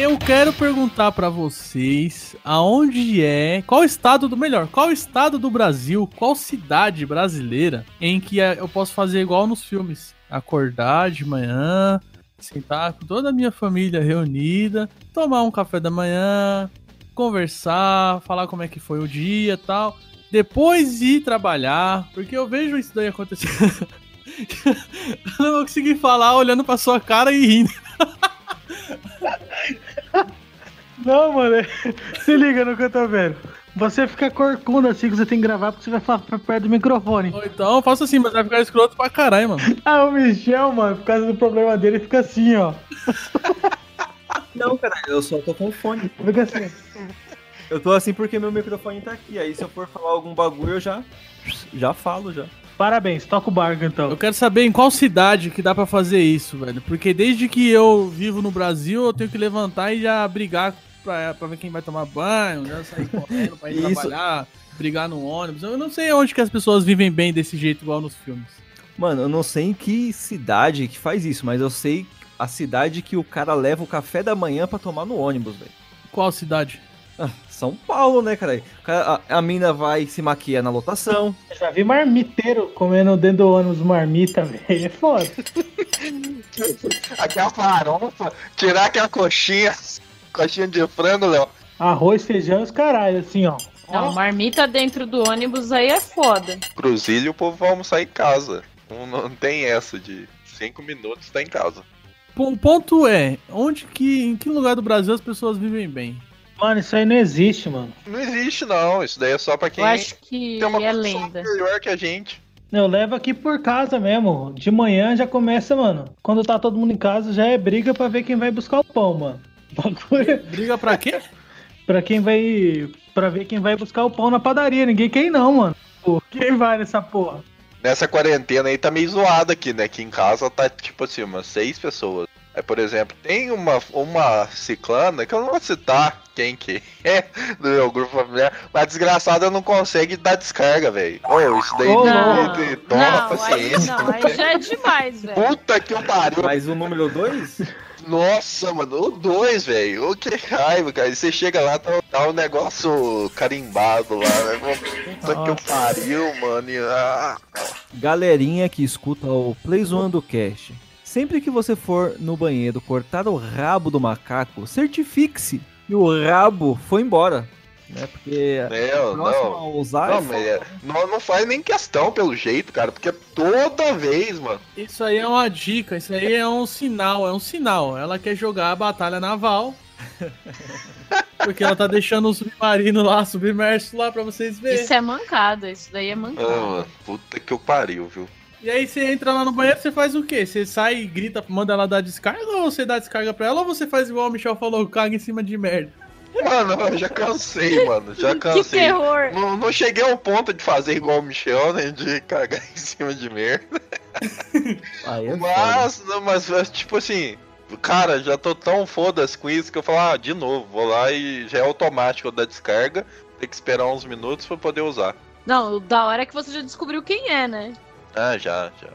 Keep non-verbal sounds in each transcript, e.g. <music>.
Eu quero perguntar pra vocês aonde é, qual estado do melhor, qual estado do Brasil, qual cidade brasileira em que é- eu posso fazer igual nos filmes, acordar de manhã, sentar com toda a minha família reunida, tomar um café da manhã, conversar, falar como é que foi o dia, tal, depois ir trabalhar, porque eu vejo isso daí acontecer. <laughs> eu não vou conseguir falar olhando pra sua cara e rindo. Não, mano, é- <laughs> se liga no que eu tô vendo. Você fica corcunda assim que você tem que gravar porque você vai falar pra perto do microfone. Ou então, faça assim, mas vai ficar escroto pra caralho, mano. <laughs> Ah, o Michel, mano, por causa do problema dele, fica assim, ó. Não, cara, eu só tô com fone. Fica assim. Eu tô assim porque meu microfone tá aqui. Aí se eu for falar algum bagulho, eu já. Já falo já. Parabéns, toca o barco então. Eu quero saber em qual cidade que dá pra fazer isso, velho. Porque desde que eu vivo no Brasil, eu tenho que levantar e já brigar pra, pra ver quem vai tomar banho, já sair correndo pra ir Isso. trabalhar, brigar no ônibus. Eu não sei onde que as pessoas vivem bem desse jeito, igual nos filmes. Mano, eu não sei em que cidade que faz isso, mas eu sei a cidade que o cara leva o café da manhã pra tomar no ônibus, velho. Qual cidade? Ah, São Paulo, né, cara? A, a mina vai se maquiar na lotação. Eu já vi marmiteiro comendo dentro do ônibus marmita, <laughs> velho. É foda. Aquela farofa, tirar aquela coxinha, coxinha de frango, Léo. Arroz, feijão e os caralho, assim, ó. Não, marmita dentro do ônibus aí é foda. Cruzilho, o povo vai almoçar em casa. Não, não tem essa de cinco minutos tá em casa. O ponto é, onde que, em que lugar do Brasil as pessoas vivem bem? Mano, isso aí não existe, mano. Não existe, não. Isso daí é só pra quem Eu acho que tem uma é lenda. melhor que a gente. Eu levo aqui por casa mesmo. De manhã já começa, mano. Quando tá todo mundo em casa, já é briga pra ver quem vai buscar o pão, mano. Bagulho Briga pra quê? pra quem vai. Pra ver quem vai buscar o pão na padaria. Ninguém quer ir, não, mano. Pô, quem vai nessa porra? Nessa quarentena aí tá meio zoado aqui, né? Aqui em casa tá tipo assim, umas seis pessoas. Aí, por exemplo, tem uma, uma ciclana, que eu não vou citar quem que é do meu grupo familiar, mas a desgraçada não consegue dar descarga, velho. Ô, isso daí Ô, Não, toma não, aí, paciência. não, aí já é demais, velho. Puta que pariu. Mas o número 2? Nossa, mano, o dois, velho. Ô, que raiva, cara. E você chega lá, tá, tá um negócio carimbado lá, né? Puta que Nossa. pariu, mano. Ah, Galerinha que escuta o Play Zoando Cast. Sempre que você for no banheiro cortar o rabo do macaco, certifique-se que o rabo foi embora. Né? Porque Não, não. usar Não, é mas é- não, não faz nem questão pelo jeito, cara, porque toda vez, mano. Isso aí é uma dica, isso aí é um sinal, é um sinal. Ela quer jogar a batalha naval. <laughs> Porque ela tá deixando o submarino lá, submerso lá pra vocês verem. Isso é mancada, isso daí é Ah, mancada. mano, puta que eu pariu, viu? E aí você entra lá no banheiro, você faz o quê? Você sai e grita, manda ela dar descarga ou você dá descarga pra ela ou você faz igual o Michel falou, caga em cima de merda? Mano, eu já cansei, mano. Já <laughs> Que cansei. terror! Não, não cheguei ao ponto de fazer igual o Michel, né? De cagar <laughs> em cima de merda. <laughs> É foda. Mas, não, mas, tipo assim, cara, já tô tão foda-se com isso que eu falo, ah, de novo, vou lá e já é automático da descarga. Tem que esperar uns minutos pra poder usar. Não, da hora é que você já descobriu quem é, né? Ah, já, já.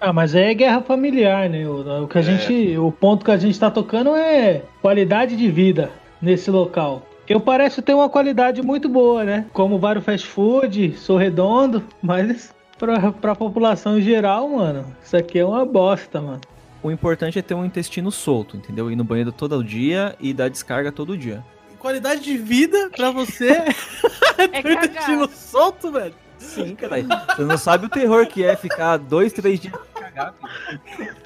Ah, mas aí é guerra familiar, né? O, o que a É. gente, o ponto que a gente tá tocando é qualidade de vida nesse local. Eu pareço ter uma qualidade muito boa, né? Como vários fast food, sou redondo, <laughs> mas pra, pra população em geral, mano, isso aqui é uma bosta, mano. O importante é ter um intestino solto, entendeu? Ir no banheiro todo dia e dar descarga todo dia. Qualidade de vida pra você <laughs> É ter cagar. intestino solto, velho. Sim, caralho. Você não sabe o terror que é ficar dois, três dias cagar. filho.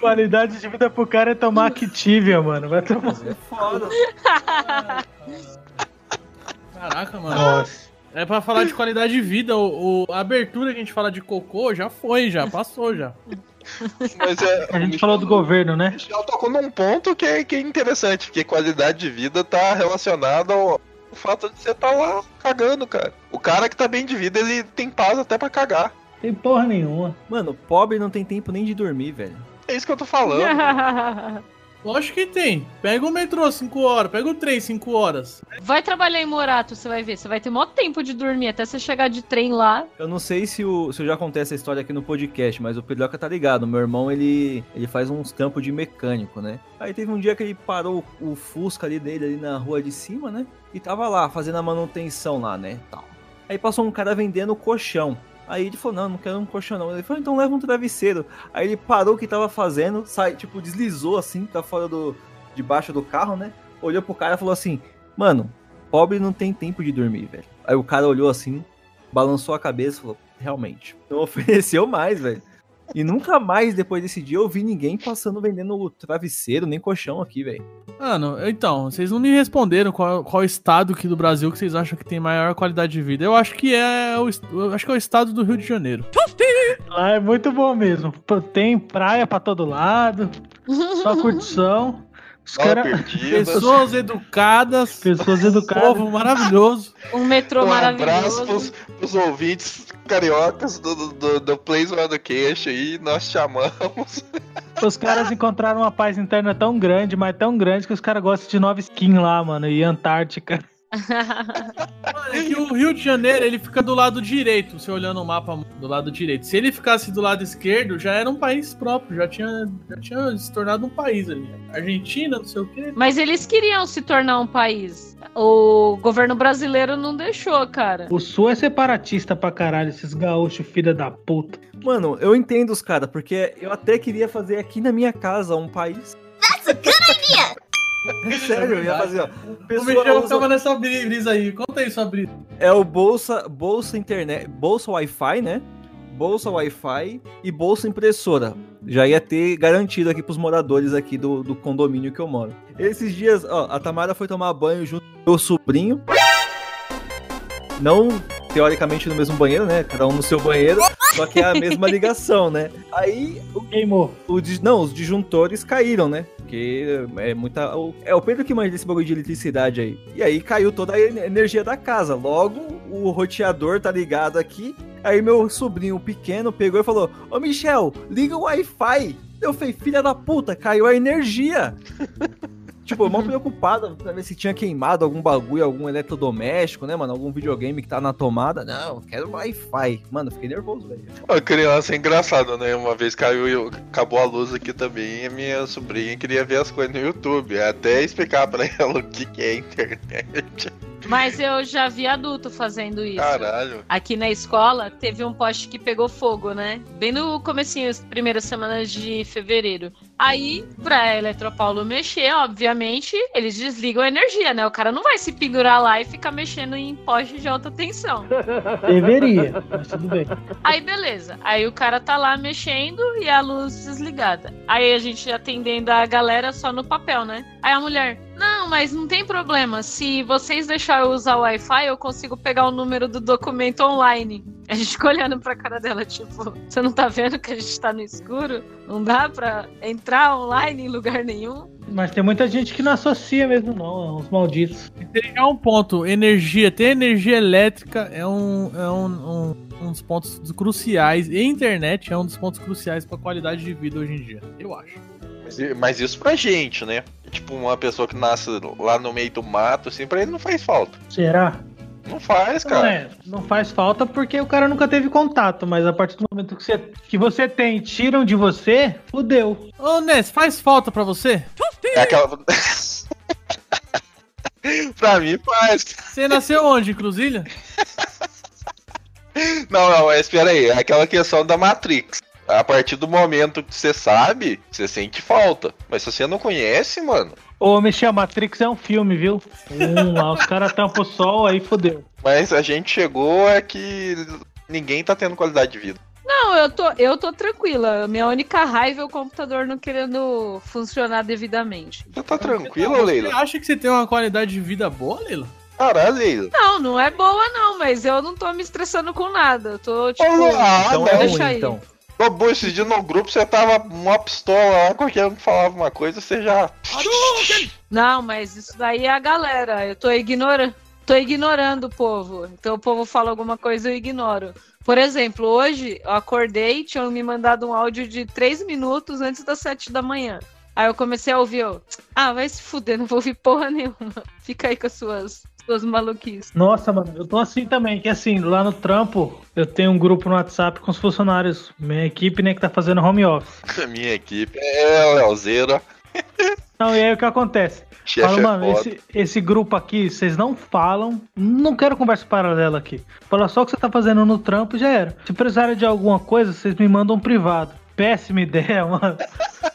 Qualidade de vida pro cara é tomar <laughs> Activia, mano. Vai tomar. É foda. Caraca, mano. Nossa. É pra falar de qualidade de vida. O, o- a abertura que a gente fala de cocô já foi, já passou já. Mas é, A gente falou do governo, O né? Michel tocou num ponto que é, que é interessante, porque qualidade de vida tá relacionada ao, ao fato de você estar lá cagando, cara. O cara que tá bem de vida, ele tem paz até pra cagar. Tem porra nenhuma. Mano, pobre não tem tempo nem de dormir, velho. É isso que eu tô falando. <laughs> Lógico que tem. Pega o metrô 5 horas, pega o trem 5 horas. Vai trabalhar em Morato, você vai ver. Você vai ter maior tempo de dormir até você chegar de trem lá. Eu não sei se, o, se eu já contei essa história aqui no podcast, mas o Pedroca tá ligado. Meu irmão, ele, ele faz uns campos de mecânico, né? Aí teve um dia que ele parou o Fusca ali dele ali na rua de cima, né? E tava lá, fazendo a manutenção lá, né? Tal. Aí passou um cara vendendo colchão. Aí ele falou, não, não quero um colchão não. Ele falou, então leva um travesseiro. Aí ele parou o que tava fazendo, sai, tipo, deslizou assim, pra fora do. debaixo do carro, né? Olhou pro cara e falou assim, mano, pobre não tem tempo de dormir, velho. Aí o cara olhou assim, balançou a cabeça e falou, realmente, não <laughs> ofereceu mais, velho. E nunca mais, depois desse dia, eu vi ninguém passando vendendo travesseiro, nem colchão aqui, velho. Mano, então, vocês não me responderam qual, qual estado aqui do Brasil que vocês acham que tem maior qualidade de vida. Eu acho que é o, acho que é o estado do Rio de Janeiro. Lá é muito bom mesmo. Tem praia pra todo lado, só curtição. Os perdida. Pessoas <laughs> educadas, Pessoas educadas. povo maravilhoso. Um metrô Um abraço maravilhoso. pros, pros ouvintes cariocas do, do, do, do Zoando Queixo aí, nós chamamos. <laughs> Os caras encontraram uma paz interna tão grande, mas tão grande que os caras gostam de nova skin lá, mano. E Antártica. Mano, é que o Rio de Janeiro, ele fica do lado direito, você olhando o mapa do lado direito. Se ele ficasse do lado esquerdo, já era um país próprio, já tinha, já tinha se tornado um país ali. Argentina, não sei o quê. Mas eles queriam se tornar um país. O governo brasileiro não deixou, cara. O sul é separatista pra caralho, esses gaúchos, filha da puta. Mano, eu entendo os caras, porque eu até queria fazer aqui na minha casa um país. É sério, eu ia fazer, ó. O Pessoa Michel usa- tava nessa brisa aí. Conta aí sua brisa. É o bolsa, bolsa internet, bolsa Wi-Fi, né? Bolsa Wi-Fi e bolsa impressora. Já ia ter garantido aqui pros moradores aqui do, do condomínio que eu moro. Esses dias, ó, a Tamara foi tomar banho junto com meu sobrinho. Não teoricamente no mesmo banheiro, né? Cada um no seu banheiro, só que é a mesma ligação, né? Aí Queimou. o não, os disjuntores caíram, né? Porque é muita. é o Pedro que manja desse bagulho de eletricidade aí. E aí caiu toda a en- energia da casa. Logo, o roteador tá ligado aqui. Aí meu sobrinho pequeno pegou e falou: Ô Michel, liga o Wi-Fi. Eu falei, filha da puta, caiu a energia. <laughs> Tipo, eu mal preocupado pra ver se tinha queimado algum bagulho, algum eletrodoméstico, né, mano? Algum videogame que tá na tomada. Não, quero Wi-Fi. Mano, eu fiquei nervoso, velho. A criança é engraçado, né? Uma vez caiu e acabou a luz aqui também, e a minha sobrinha queria ver as coisas no YouTube. Até explicar pra <laughs> ela o que, que é internet. Mas eu já vi adulto fazendo isso. Caralho. Aqui na escola teve um poste que pegou fogo, né? Bem no comecinho, as primeiras semanas de fevereiro. Aí, pra Eletropaulo mexer, obviamente, eles desligam a energia, né? O cara não vai se pendurar lá e ficar mexendo em poste de alta tensão. <laughs> Deveria, mas tudo bem. Aí, beleza. Aí o cara tá lá mexendo e a luz desligada. Aí a gente atendendo a galera só no papel, né? Aí a mulher, não, mas não tem problema. Se vocês deixarem eu usar o Wi-Fi, eu consigo pegar o número do documento online. A gente ficou olhando pra cara dela, tipo, você não tá vendo que a gente tá no escuro? Não dá pra entrar online em lugar nenhum? Mas tem muita gente que não associa mesmo, não. Uns malditos. Tem já um ponto, energia, ter energia elétrica é um, é um, um, um dos pontos cruciais, e a internet é um dos pontos cruciais pra qualidade de vida hoje em dia, eu acho. Mas, mas isso pra gente, né? Tipo, uma pessoa que nasce lá no meio do mato, assim, pra ele não faz falta. Será? Não faz, Não, cara. é, não faz falta porque o cara nunca teve contato, mas a partir do momento que você, que você tem, tiram de você, fudeu. Ô, Ness, faz falta pra você? É aquela. <laughs> pra mim faz. Você nasceu onde, em Cruzilha? Não, não, mas espera aí. É aquela questão da Matrix. A partir do momento que você sabe, você sente falta. Mas se você não conhece, mano. Ô, Michel, Matrix é um filme, viu? Um, lá os caras tampam o sol, aí fudeu. Mas a gente chegou é que ninguém tá tendo qualidade de vida. Não, eu tô, eu tô tranquila. Minha única raiva é o computador não querendo funcionar devidamente. Você tá tranquila, Você Leila? acha que você tem uma qualidade de vida boa, Leila? Caralho, Leila. Não, não é boa não, mas eu não tô me estressando com nada. Eu tô, tipo... Ah, então é deixa ruim, aí. então. Ô, Bu, esses dias no grupo você tava uma pistola lá, qualquer um falava uma coisa, você já. Não, mas isso daí é a galera. Eu tô ignorando. Tô ignorando o povo. Então o povo fala alguma coisa, eu ignoro. Por exemplo, hoje eu acordei, tinham me mandado um áudio de 3 minutos antes das 7 da manhã. Aí eu comecei a ouvir, ó. Ah, vai se fuder, não vou ouvir porra nenhuma. Fica aí com as suas, suas maluquices. Nossa, mano, eu tô assim também, que assim, lá no trampo, eu tenho um grupo no WhatsApp com os funcionários. Minha equipe, né, que tá fazendo home office. <laughs> Minha equipe é Leozeira. <laughs> Não, e aí o que acontece? Chefe Fala, é mano, foda. esse, esse grupo aqui, vocês não falam. Não quero conversa paralela aqui. Fala só o que você tá fazendo no trampo e já era. Se precisarem de alguma coisa, vocês me mandam um privado. Péssima <laughs> ideia, mano.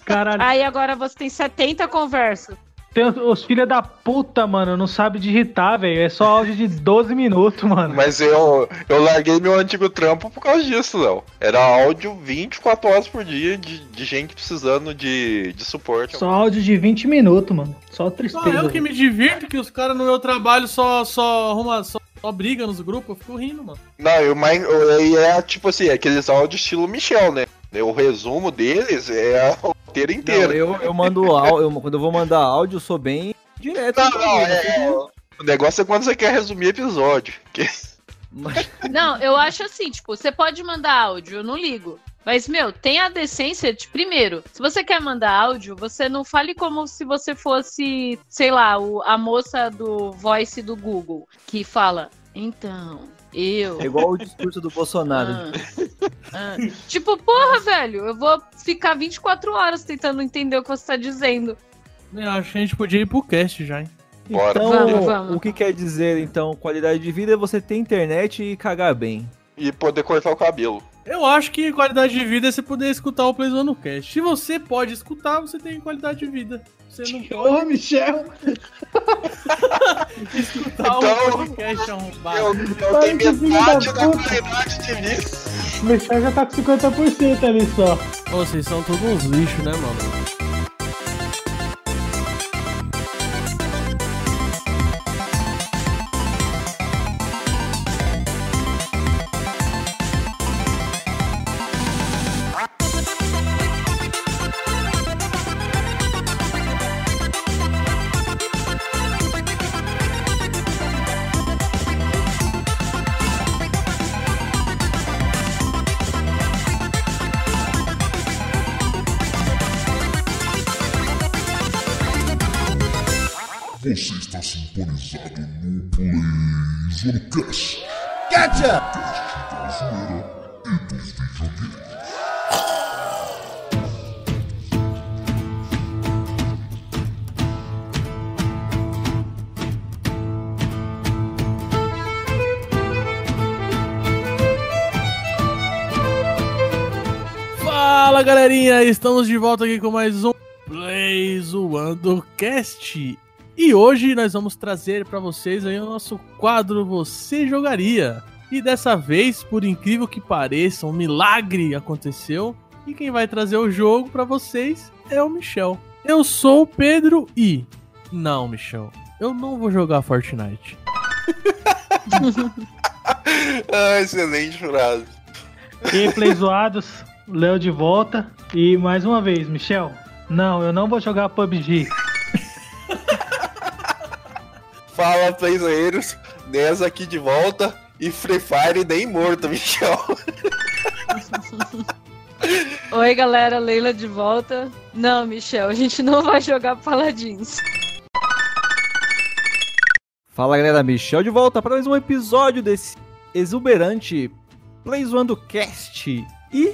Caralho. Aí agora você tem 70 conversas. Tem os, os filha da puta, mano, não sabe digitar, velho. É só áudio de 12 minutos, mano. Mas eu, eu larguei meu antigo trampo por causa disso, Léo. Era áudio 24 horas por dia de, de gente precisando de, de suporte. Só áudio de 20 minutos, mano. Só Só tristeza. eu que me divirto, que os caras no meu trabalho só, só arruma, só, só briga nos grupos, eu fico rindo, mano. Não, eu mais. é tipo assim, aqueles áudios estilo Michel, né? O resumo deles é a roteira Não, inteira. eu, eu mando áudio, quando eu vou mandar áudio, eu sou bem direto. Não, não, é, O negócio é quando você quer resumir episódio. Que- <laughs> Não, eu acho assim, tipo, você pode mandar áudio, eu não ligo. Mas, meu, tem a decência de, primeiro, se você quer mandar áudio, você não fale como se você fosse, sei lá, o- a moça do voice do Google, que fala, então, eu. É igual o discurso do Bolsonaro. Ah, ah. Tipo, porra, velho, eu vou ficar 24 horas tentando entender o que você tá dizendo. Eu acho que a gente podia ir pro cast já, hein? Bora. Então, Vamos, vamos. o que quer dizer, então, qualidade de vida é você ter internet e cagar bem. E poder cortar o cabelo. Eu acho que qualidade de vida é você poder escutar o Plays no Cast. Se você pode escutar, você tem qualidade de vida. Você não <laughs> pode Ô, Michel! <laughs> escutar Então, o podcast arrombado. Eu, eu tenho que metade da qualidade de vida. O Michel já tá com 50% ali só. Ô, Vocês são todos uns lixos, né, mano? PlayZonecast. Gotcha! Fala galerinha, estamos de volta aqui com mais um Play Zoando Cast. E hoje nós vamos trazer pra vocês aí o nosso quadro Você Jogaria. E dessa vez, por incrível que pareça, um milagre aconteceu. E quem vai trazer o jogo pra vocês é o Michel. Eu sou o Pedro e. Não, Michel, eu não vou jogar Fortnite. <laughs> Ah, excelente frase. Gameplay <laughs> zoados, Léo de volta. E mais uma vez, Michel. Não, eu não vou jogar PUBG. Fala, playzoeiros. Nessa aqui de volta. E Free Fire nem morto, <laughs> Michel. <laughs> Oi, galera, Leila de volta. Não, Michel, a gente não vai jogar Paladins. Fala galera, Michel de volta para mais um episódio desse exuberante Play Zoando Cast. E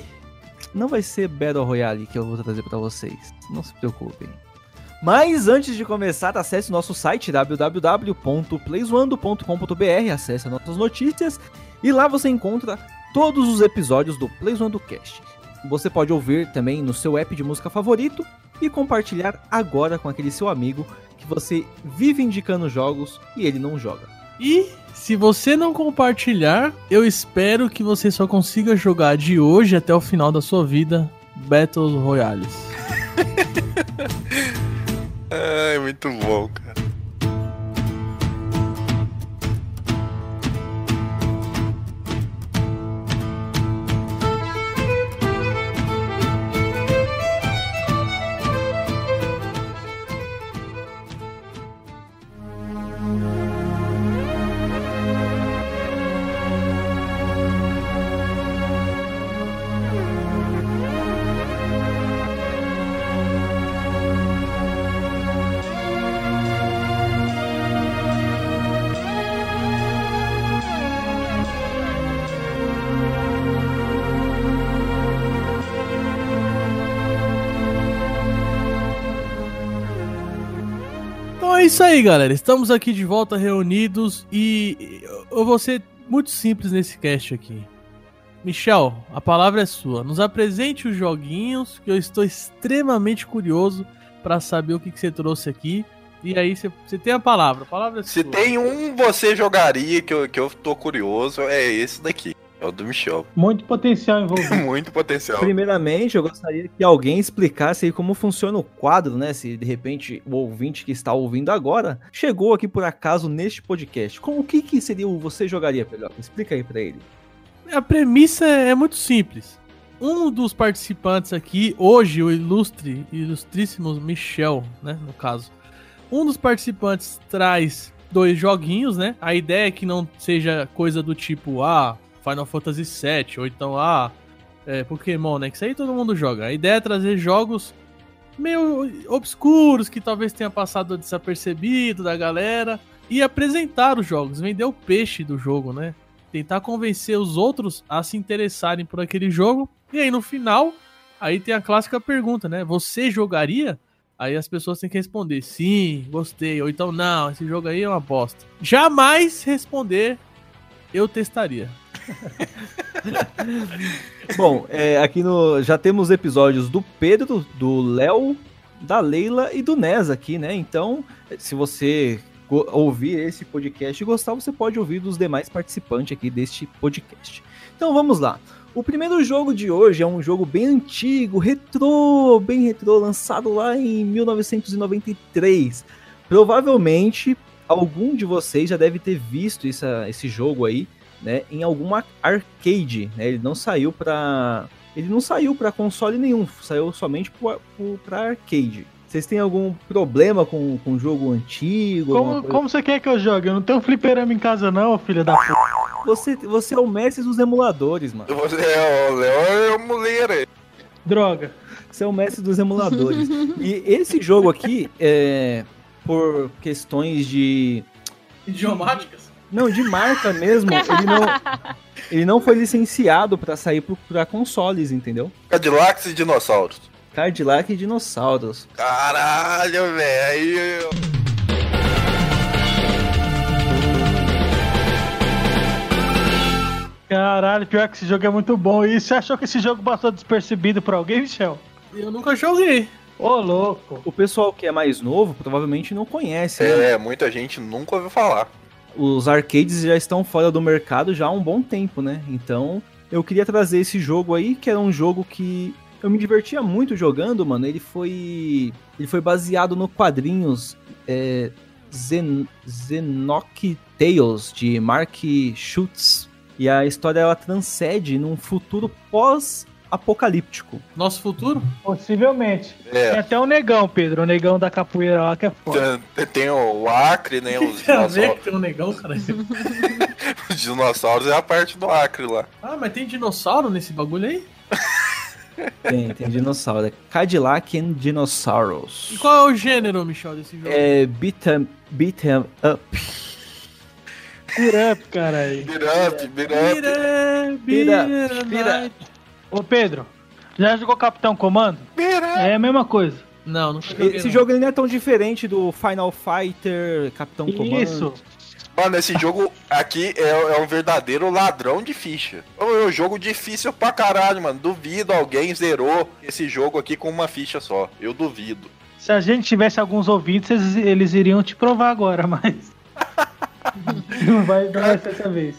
não vai ser Battle Royale que eu vou trazer para vocês, não se preocupem. Mas antes de começar, acesse o nosso site www.playzoando.com.br, acesse as nossas notícias e lá você encontra todos os episódios do Play Zoando Cast. Você pode ouvir também no seu app de música favorito e compartilhar agora com aquele seu amigo que você vive indicando jogos e ele não joga. E se você não compartilhar, eu espero que você só consiga jogar de hoje até o final da sua vida Battle Royales. <laughs> Ai, muito bom, cara. Isso aí, galera. Estamos aqui de volta reunidos e eu vou ser muito simples nesse cast aqui. Michel, a palavra é sua. Nos apresente os joguinhos que eu estou extremamente curioso para saber o que, que você trouxe aqui. E aí você tem a palavra. A palavra é Se sua. tem um você jogaria que eu, que eu tô curioso, é esse daqui. É o do Michel. Muito potencial envolvido. <laughs> Muito potencial. Primeiramente, eu gostaria que alguém explicasse aí como funciona o quadro, né? Se de repente o ouvinte que está ouvindo agora chegou aqui por acaso neste podcast. Como o que, que seria o Você Jogaria, Pedro? Explica aí pra ele. A premissa é muito simples. Um dos participantes aqui, hoje, o ilustre, ilustríssimo Michel, né, no caso. Um dos participantes traz dois joguinhos, né? A ideia é que não seja coisa do tipo, ah, Final Fantasy VII, ou então, ah, é, Pokémon, né? Que isso aí todo mundo joga. A ideia é trazer jogos meio obscuros, que talvez tenha passado desapercebido da galera, e apresentar os jogos, vender o peixe do jogo, né? tentar convencer os outros a se interessarem por aquele jogo. E aí no final, aí tem a clássica pergunta, né? Você jogaria? Aí as pessoas têm que responder sim, gostei, ou então não, esse jogo aí é uma bosta. Jamais responder eu testaria. <laughs> Bom, é, aqui no já temos episódios do Pedro, do Léo, da Leila e do Nes aqui, né? Então, se você ouvir esse podcast e gostar, você pode ouvir dos demais participantes aqui deste podcast. Então vamos lá. O primeiro jogo de hoje é um jogo bem antigo, retrô, bem retrô, lançado lá em 1993. Provavelmente algum de vocês já deve ter visto essa- esse jogo aí, né, em alguma arcade, né? Ele não saiu para ele não saiu para console nenhum, saiu somente para arcade. Vocês têm algum problema com com jogo antigo? Como, coisa? como você quer que eu jogue? Eu não tenho um fliperama em casa, não, filho da puta. Você, você é o mestre dos emuladores, mano. Você é o Léo é o muleira. Droga. Você é o mestre dos emuladores. e esse jogo aqui, é, por questões de. Idiomáticas? Não, de marca mesmo, ele não, <laughs> ele não foi licenciado pra sair pro- pra consoles, entendeu? Cadillacs e dinossauros. Cadillac e dinossauros. Caralho, velho. Caralho, pior que esse jogo é muito bom. E você achou que esse jogo passou despercebido pra alguém, Michel? Eu nunca joguei. Ô, louco. O pessoal que é mais novo provavelmente não conhece, né? É, muita gente nunca ouviu falar. Os arcades já estão fora do mercado já há um bom tempo, né? Então, eu queria trazer esse jogo aí, que era um jogo que eu me divertia muito jogando, mano. Ele foi ele foi baseado no quadrinhos é, Zen, Zenock Tales de Mark Schutz. E a história ela transcende num futuro pós-apocalíptico. Nosso futuro? Possivelmente. Tem É. até o negão, Pedro. O negão da capoeira lá que é foda. Tem, tem o Acre, né? <laughs> Os Tem ver dinossauros. que tem um negão, cara. <laughs> Os dinossauros é a parte do Acre lá. Ah, mas tem dinossauro nesse bagulho aí? <laughs> Tem, tem dinossauro. É Cadillac and E Dinosaurs. qual é o gênero, Michel, desse jogo? É beat 'em beat 'em up. Beat up, caralho. Beat up, beat up. Bira, Bira, bira, bira. Ô, Pedro. Já jogou Capitão Comando? É a mesma coisa. Não, nunca joguei. Esse não. jogo ele não é tão diferente do Final Fighter, Capitão Comando. Isso. Mano, esse jogo aqui é, é um verdadeiro ladrão de ficha. É um jogo difícil pra caralho, mano. Duvido alguém zerou esse jogo aqui com uma ficha só. Eu duvido. Se a gente tivesse alguns ouvintes, eles, eles iriam te provar agora, <laughs> mas. não, vai, não ser dessa vez.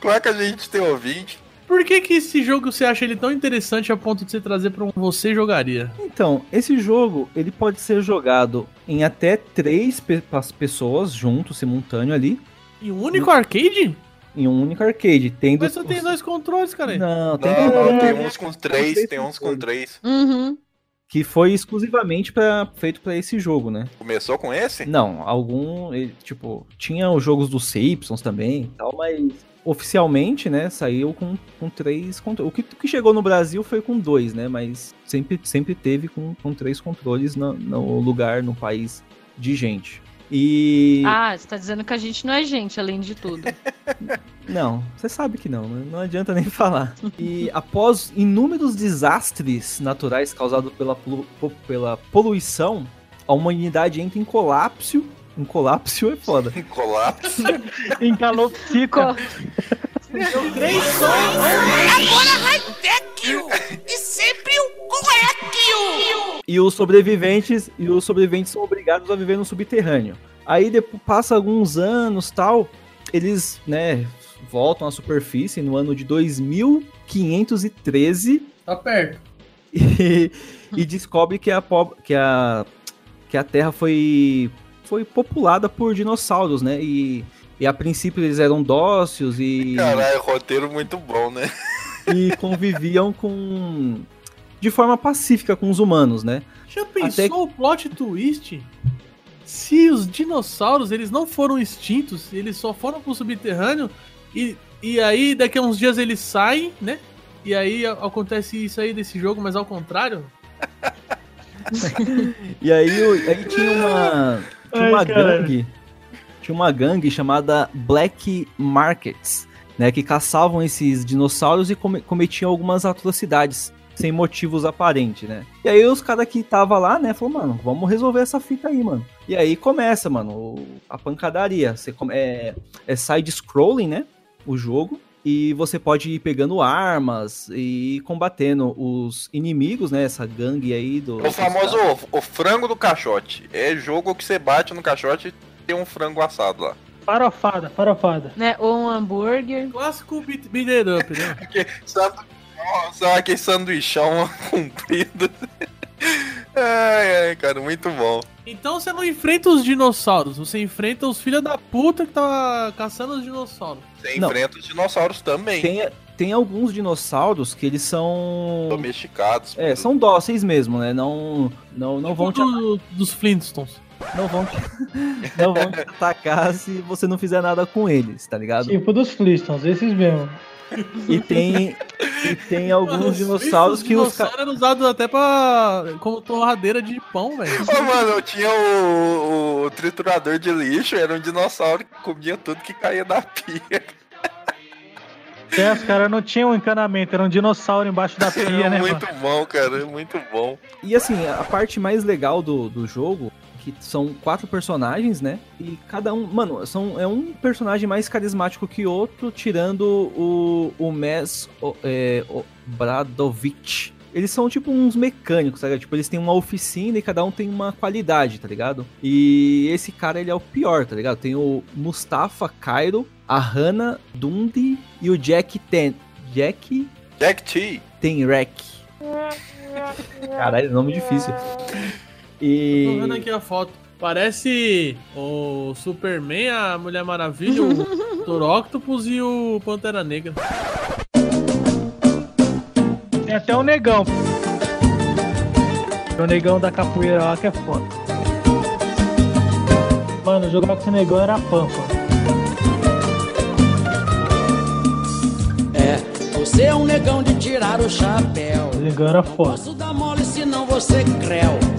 Como é que a gente tem ouvinte? Por que que esse jogo você acha ele tão interessante a ponto de você trazer pra um você jogaria? Então, esse jogo ele pode ser jogado em até três pe- pessoas juntos, simultâneo ali, Em um único arcade? em um único arcade. Tendo Mas só tem dois controles, cara. Não, tem Não, não, tem uns com três, tem uns com três. Uhum. que foi exclusivamente pra, feito pra esse jogo, né? Começou com esse? Não, algum, tipo, tinha os jogos dos Simpsons também e tal, mas oficialmente, né, saiu com, com três controles. O que, que chegou no Brasil foi com dois, né, mas sempre, sempre teve com, com três controles no, no lugar, no país de gente. E... Ah, você tá dizendo que a gente não é gente, além de tudo. <laughs> Não, você sabe que não, né? não adianta nem falar. E após inúmeros desastres naturais causados pela, pela poluição, a humanidade entra em colapso Um colapso é foda. Um <laughs> colapso. Encalopsica. E os sobreviventes, e os sobreviventes são obrigados a viver no subterrâneo. Aí depois passa alguns anos, tal, eles, né, voltam à superfície no ano de 2513 Tá perto. e, <laughs> e descobre que a, que a, que a Terra foi, foi populada por dinossauros, né? E, e a princípio eles eram dóceis e, Caralho, roteiro muito bom, né? <laughs> e conviviam com de forma pacífica com os humanos, né? Já pensou Até o plot twist? Se os dinossauros eles não foram extintos, eles só foram pro subterrâneo e, e aí daqui a uns dias eles saem, né? E aí acontece isso aí desse jogo, mas ao contrário. <laughs> E aí, aí tinha uma tinha Ai, uma cara. gangue, tinha uma gangue chamada Black Markets, né, que caçavam esses dinossauros e come- cometiam algumas atrocidades sem motivos aparentes, né? E aí os caras que tava lá, né, falou, mano, vamos resolver essa fita aí, mano. E aí começa, mano, a pancadaria. Você come- é, é side scrolling, né, o jogo. E você pode ir pegando armas e ir combatendo os inimigos, né? Essa gangue aí do. O famoso o, o frango do caixote. É jogo que você bate no caixote e tem um frango assado lá. Farofada, farofada. Né? Ou um hambúrguer. Clássico beat, up, né? <laughs> Porque sandu... Nossa, aquele sanduichão <laughs> comprido. Ai, ai, cara, muito bom. Então você não enfrenta os dinossauros, você enfrenta os filhos da puta que tá caçando os dinossauros. Você Não. enfrenta os dinossauros também. Tem, tem alguns dinossauros que eles são. Domesticados. É, são dóceis mesmo, né? Não, não, não vão te, Tipo do- dos Flintstones. não vão te, <laughs> não vão te atacar se você não fizer nada com eles, tá ligado? Tipo dos Flintstones, esses mesmo. <laughs> E tem, e tem Mano, alguns os dinossauros que os caras. dinossauros eram usados até pra. como torradeira de pão, velho. Ô, mano, eu tinha o, o triturador de lixo, era um dinossauro que comia tudo que caía da pia. É, os caras não tinham encanamento, era um dinossauro embaixo da pia, Era né, muito mano? bom, cara, muito bom. E assim, a parte mais legal do, do jogo, que são quatro personagens, né? E cada um. Mano, são, é um personagem mais carismático que outro, tirando o, o Mes o, é, o Bradovic. Eles são tipo uns mecânicos, sabe? Tipo, eles têm uma oficina e cada um tem uma qualidade, tá ligado? E esse cara, ele é o pior, tá ligado? Tem o Mustafa Cairo, a Hannah Dundee e o Jack Ten. Jack Jack T. Tenrek. <laughs> Caralho, nome difícil. Tô vendo E. aqui a foto. Parece o Superman, a Mulher Maravilha, o <laughs> Dr. Octopus e o Pantera Negra. Tem até o negão. O negão da capoeira lá que é foda. Mano, jogar com esse negão era pampa. É, você é um negão de tirar o chapéu. O negão era foda. Posso dar mole senão você creu.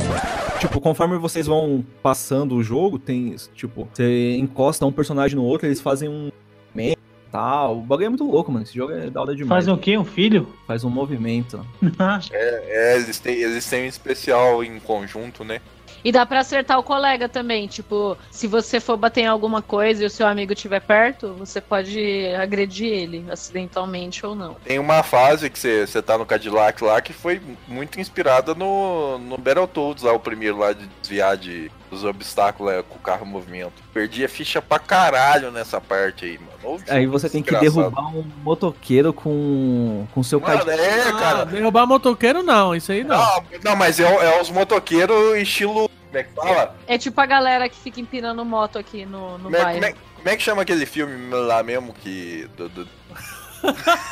Tipo, conforme vocês vão passando o jogo, tem. Tipo, você encosta um personagem no outro, eles fazem um. movimento e Tal. O bagulho é muito louco, mano. Esse jogo é da hora demais. Fazem o quê? Um filho? Faz um movimento. <laughs> É, eles têm, eles têm um especial em conjunto, né? E dá pra acertar o colega também. Tipo, se você for bater em alguma coisa e o seu amigo estiver perto, você pode agredir ele, acidentalmente ou não. Tem uma fase que você você tá no Cadillac lá que foi muito inspirada no, no Battletoads lá, o primeiro lá de desviar de, dos obstáculos lá, com o carro em movimento. Perdi a ficha pra caralho nessa parte aí, mano. Ô, Aí você tem que derrubar um motoqueiro com, com seu Mano, cadinho. é, Ah, cara. derrubar motoqueiro não, isso aí não. Não, não, mas é, é os motoqueiros estilo. Como é que fala? É tipo a galera que fica empinando moto aqui no, no Como é, bairro. como, é, como é que chama aquele filme lá mesmo que. Do, do- <laughs>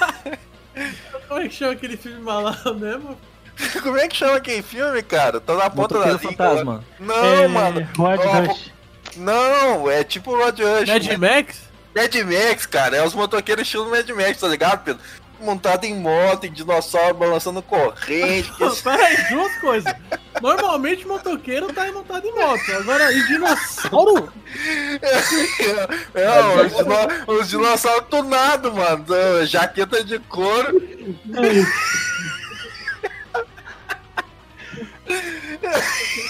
Como é que chama aquele filme malandro mesmo? <laughs> Como é que chama aquele filme, cara? Tá na ponta da língua. fantasma. Não, é, mano. Rod Ó, Rush. Não, é tipo Rod Rush. Mad né? Max? Mad Max, cara. É os motoqueiros estilo Mad Max, tá ligado, Pedro? Montado em moto, em dinossauro, balançando corrente. Peraí, duas coisas. Normalmente motoqueiro tá montado em moto. Agora, e dinossauro? É, os, dino- os dinossauros tunados, mano. Jaqueta de couro.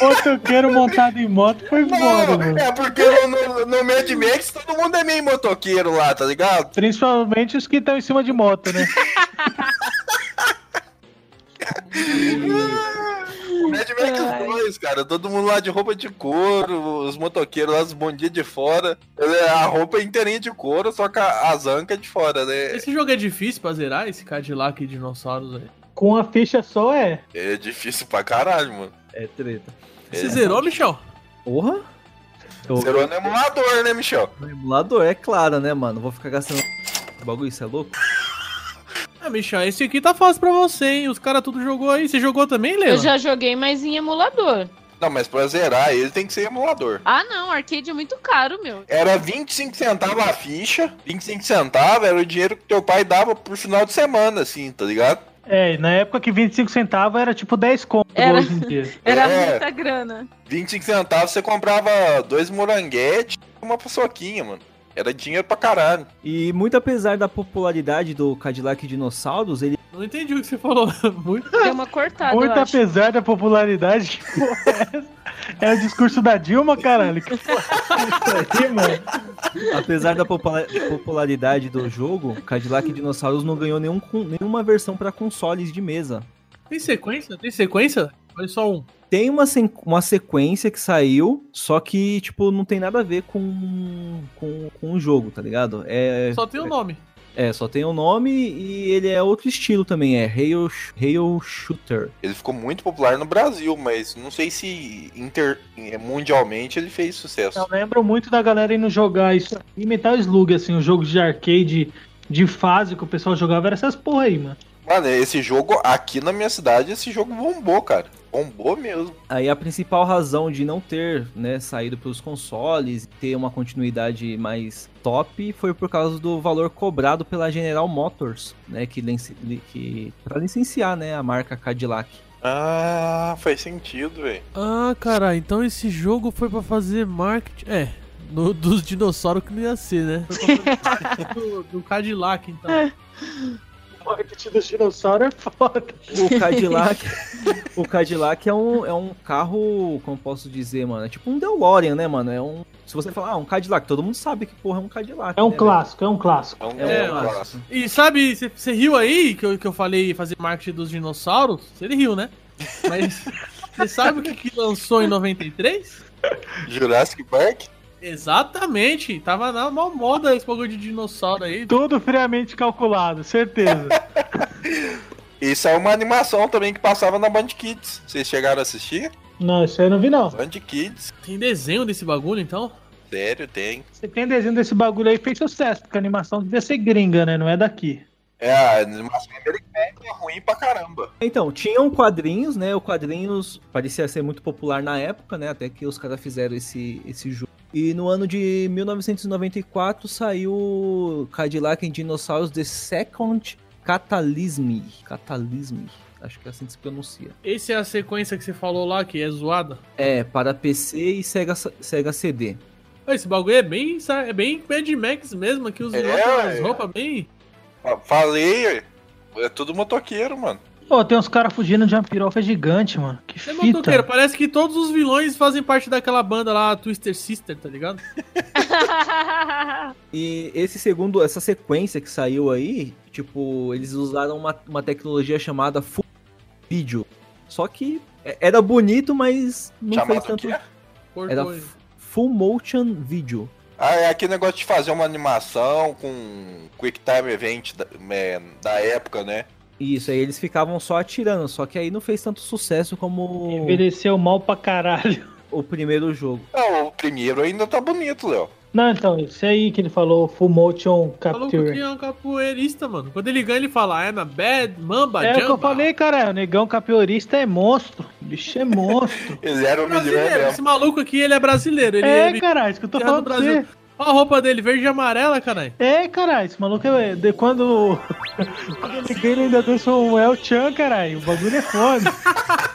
Motoqueiro montado em moto foi Não, mano. é porque no, no, Mad Max todo mundo é meio motoqueiro lá, tá ligado? Principalmente os que estão em cima de moto, né? O <laughs> Mad Max 2, cara, todo mundo lá de roupa de couro, os motoqueiros lá, os bondinhos de fora. É, A roupa é inteirinha de couro, só que a, a zanca é de fora, né? Esse jogo é difícil pra zerar, esse Cadillac e dinossauros aí. Com a ficha só é. É difícil pra caralho, mano. É treta. Você É. zerou, Michel? Porra? Eu- Zerou no emulador, né, Michel? No emulador, é claro, né, mano? Vou ficar gastando. bagulho, isso é louco? Ah, Michel, esse aqui tá fácil pra você, hein? Os caras tudo jogou aí. Você jogou também, Leila? Eu já joguei, mas em emulador. Não, mas pra zerar ele tem que ser emulador. Ah, não, arcade é muito caro, meu. Era 25 centavos a ficha, 25 centavos era o dinheiro que teu pai dava por final de semana, assim, tá ligado? É, na época que 25 centavos era tipo 10 conto Era. hoje em dia. <laughs> Era É. muita grana. 25 centavos você comprava dois moranguetes e uma paçoquinha, mano. Era dinheiro pra caralho. E muito apesar da popularidade do Cadillac Dinossauros, ele Não entendi o que você falou. <laughs> Muito. Deu uma cortada, Muito eu acho. apesar da popularidade, que porra é essa? É o discurso da Dilma, caralho. Que porra é isso aí, mano? Apesar da popula- popularidade do jogo, Cadillac Dinossauros não ganhou nenhum, nenhuma versão para consoles de mesa. Tem sequência? Tem sequência? Foi só um. Tem uma, uma sequência que saiu, só que, tipo, não tem nada a ver com, com, com o jogo, tá ligado? É, Só tem o nome. é, só tem o nome e ele é outro estilo também, é Rail, Rail Shooter. Ele ficou muito popular no Brasil, mas não sei se inter... mundialmente ele fez sucesso. Eu lembro muito da galera indo jogar isso aqui, Metal Slug, assim, os jogos de arcade de fase que o pessoal jogava, era essas porra aí, mano. Mano, esse jogo, aqui na minha cidade, esse jogo bombou, cara. Bombou mesmo. Aí a principal razão de não ter né, saído pelos consoles e ter uma continuidade mais top foi por causa do valor cobrado pela General Motors, né, que, que para licenciar né, a marca Cadillac. Ah, faz sentido, velho. Ah, cara, então esse jogo foi pra fazer marketing. É, no- dos dinossauros que não ia ser, né? Foi pra fazer marketing <laughs> do, do Cadillac, então. <laughs> O marketing dos dinossauros é foda. O Cadillac, o Cadillac é um, é um carro, como posso dizer, mano, é tipo um DeLorean, né, mano? É um, se você falar, ah, um Cadillac, todo mundo sabe que porra é um Cadillac. É um né, clássico, é um clássico. É um É, um clássico. E sabe, você- você riu aí que eu, que eu falei fazer marketing dos dinossauros? Ele riu, né? Mas <laughs> você sabe o que, que lançou em 93? Jurassic Park? Exatamente, tava na mó moda esse bagulho de dinossauro aí. Tudo friamente calculado, certeza. <laughs> Isso é uma animação também que passava na Band Kids. Vocês chegaram a assistir? não, isso aí eu não vi, não. Band Kids. Tem desenho desse bagulho, então? Sério, tem. Você tem desenho desse bagulho aí fez sucesso, porque a animação devia ser gringa, né? Não é daqui. É, a animação americana é ruim pra caramba. Então, tinham quadrinhos, né? O quadrinhos parecia ser muito popular na época, né? Até que os caras fizeram esse, esse jogo. E no ano de 1994 saiu Cadillac and Dinosaurs The Second Catalysm. Catalysm. Acho que é assim que se pronuncia. Esse é a sequência que você falou lá, que é zoada. É, para PC e Sega, Sega CD. Esse bagulho é bem, é bem Mad Max mesmo, aqui os É, é. roupas bem... Fa- Falei, é tudo motoqueiro, mano. Pô, tem uns caras fugindo de uma piroca gigante, mano. Que É fita. motoqueiro, parece que todos os vilões fazem parte daquela banda lá, Twister Sister, tá ligado? <laughs> E esse segundo, essa sequência que saiu aí, tipo, eles usaram uma, uma tecnologia chamada Full Video. Só que é- era bonito, mas não Chamado fez tanto. Era Full Motion Video. Ah, é aquele negócio de fazer uma animação com Quick Time Event da, é, da época, né? Isso, aí eles ficavam só atirando, só que aí não fez tanto sucesso como Envelheceu mal pra caralho. o primeiro jogo. Não, o primeiro ainda tá bonito, Léo. Não, então, esse aí que ele falou, Full Motion Falou que Capture. é um capoeirista, mano. Quando ele ganha, ele fala, I'm a bad mamba É o que eu jamba." falei, cara. O negão capoeirista é monstro. O bicho é monstro. <laughs> Ele era um milhão Brasileiro, esse maluco aqui, ele é brasileiro. Ele é, é, caralho, isso que eu tô criado falando pra Brasil. você. Olha a roupa dele, verde e amarela, caralho. É, caralho, esse maluco é. De quando. <laughs> quando ele ganha, ainda dança um El Chan, caralho. O bagulho é foda.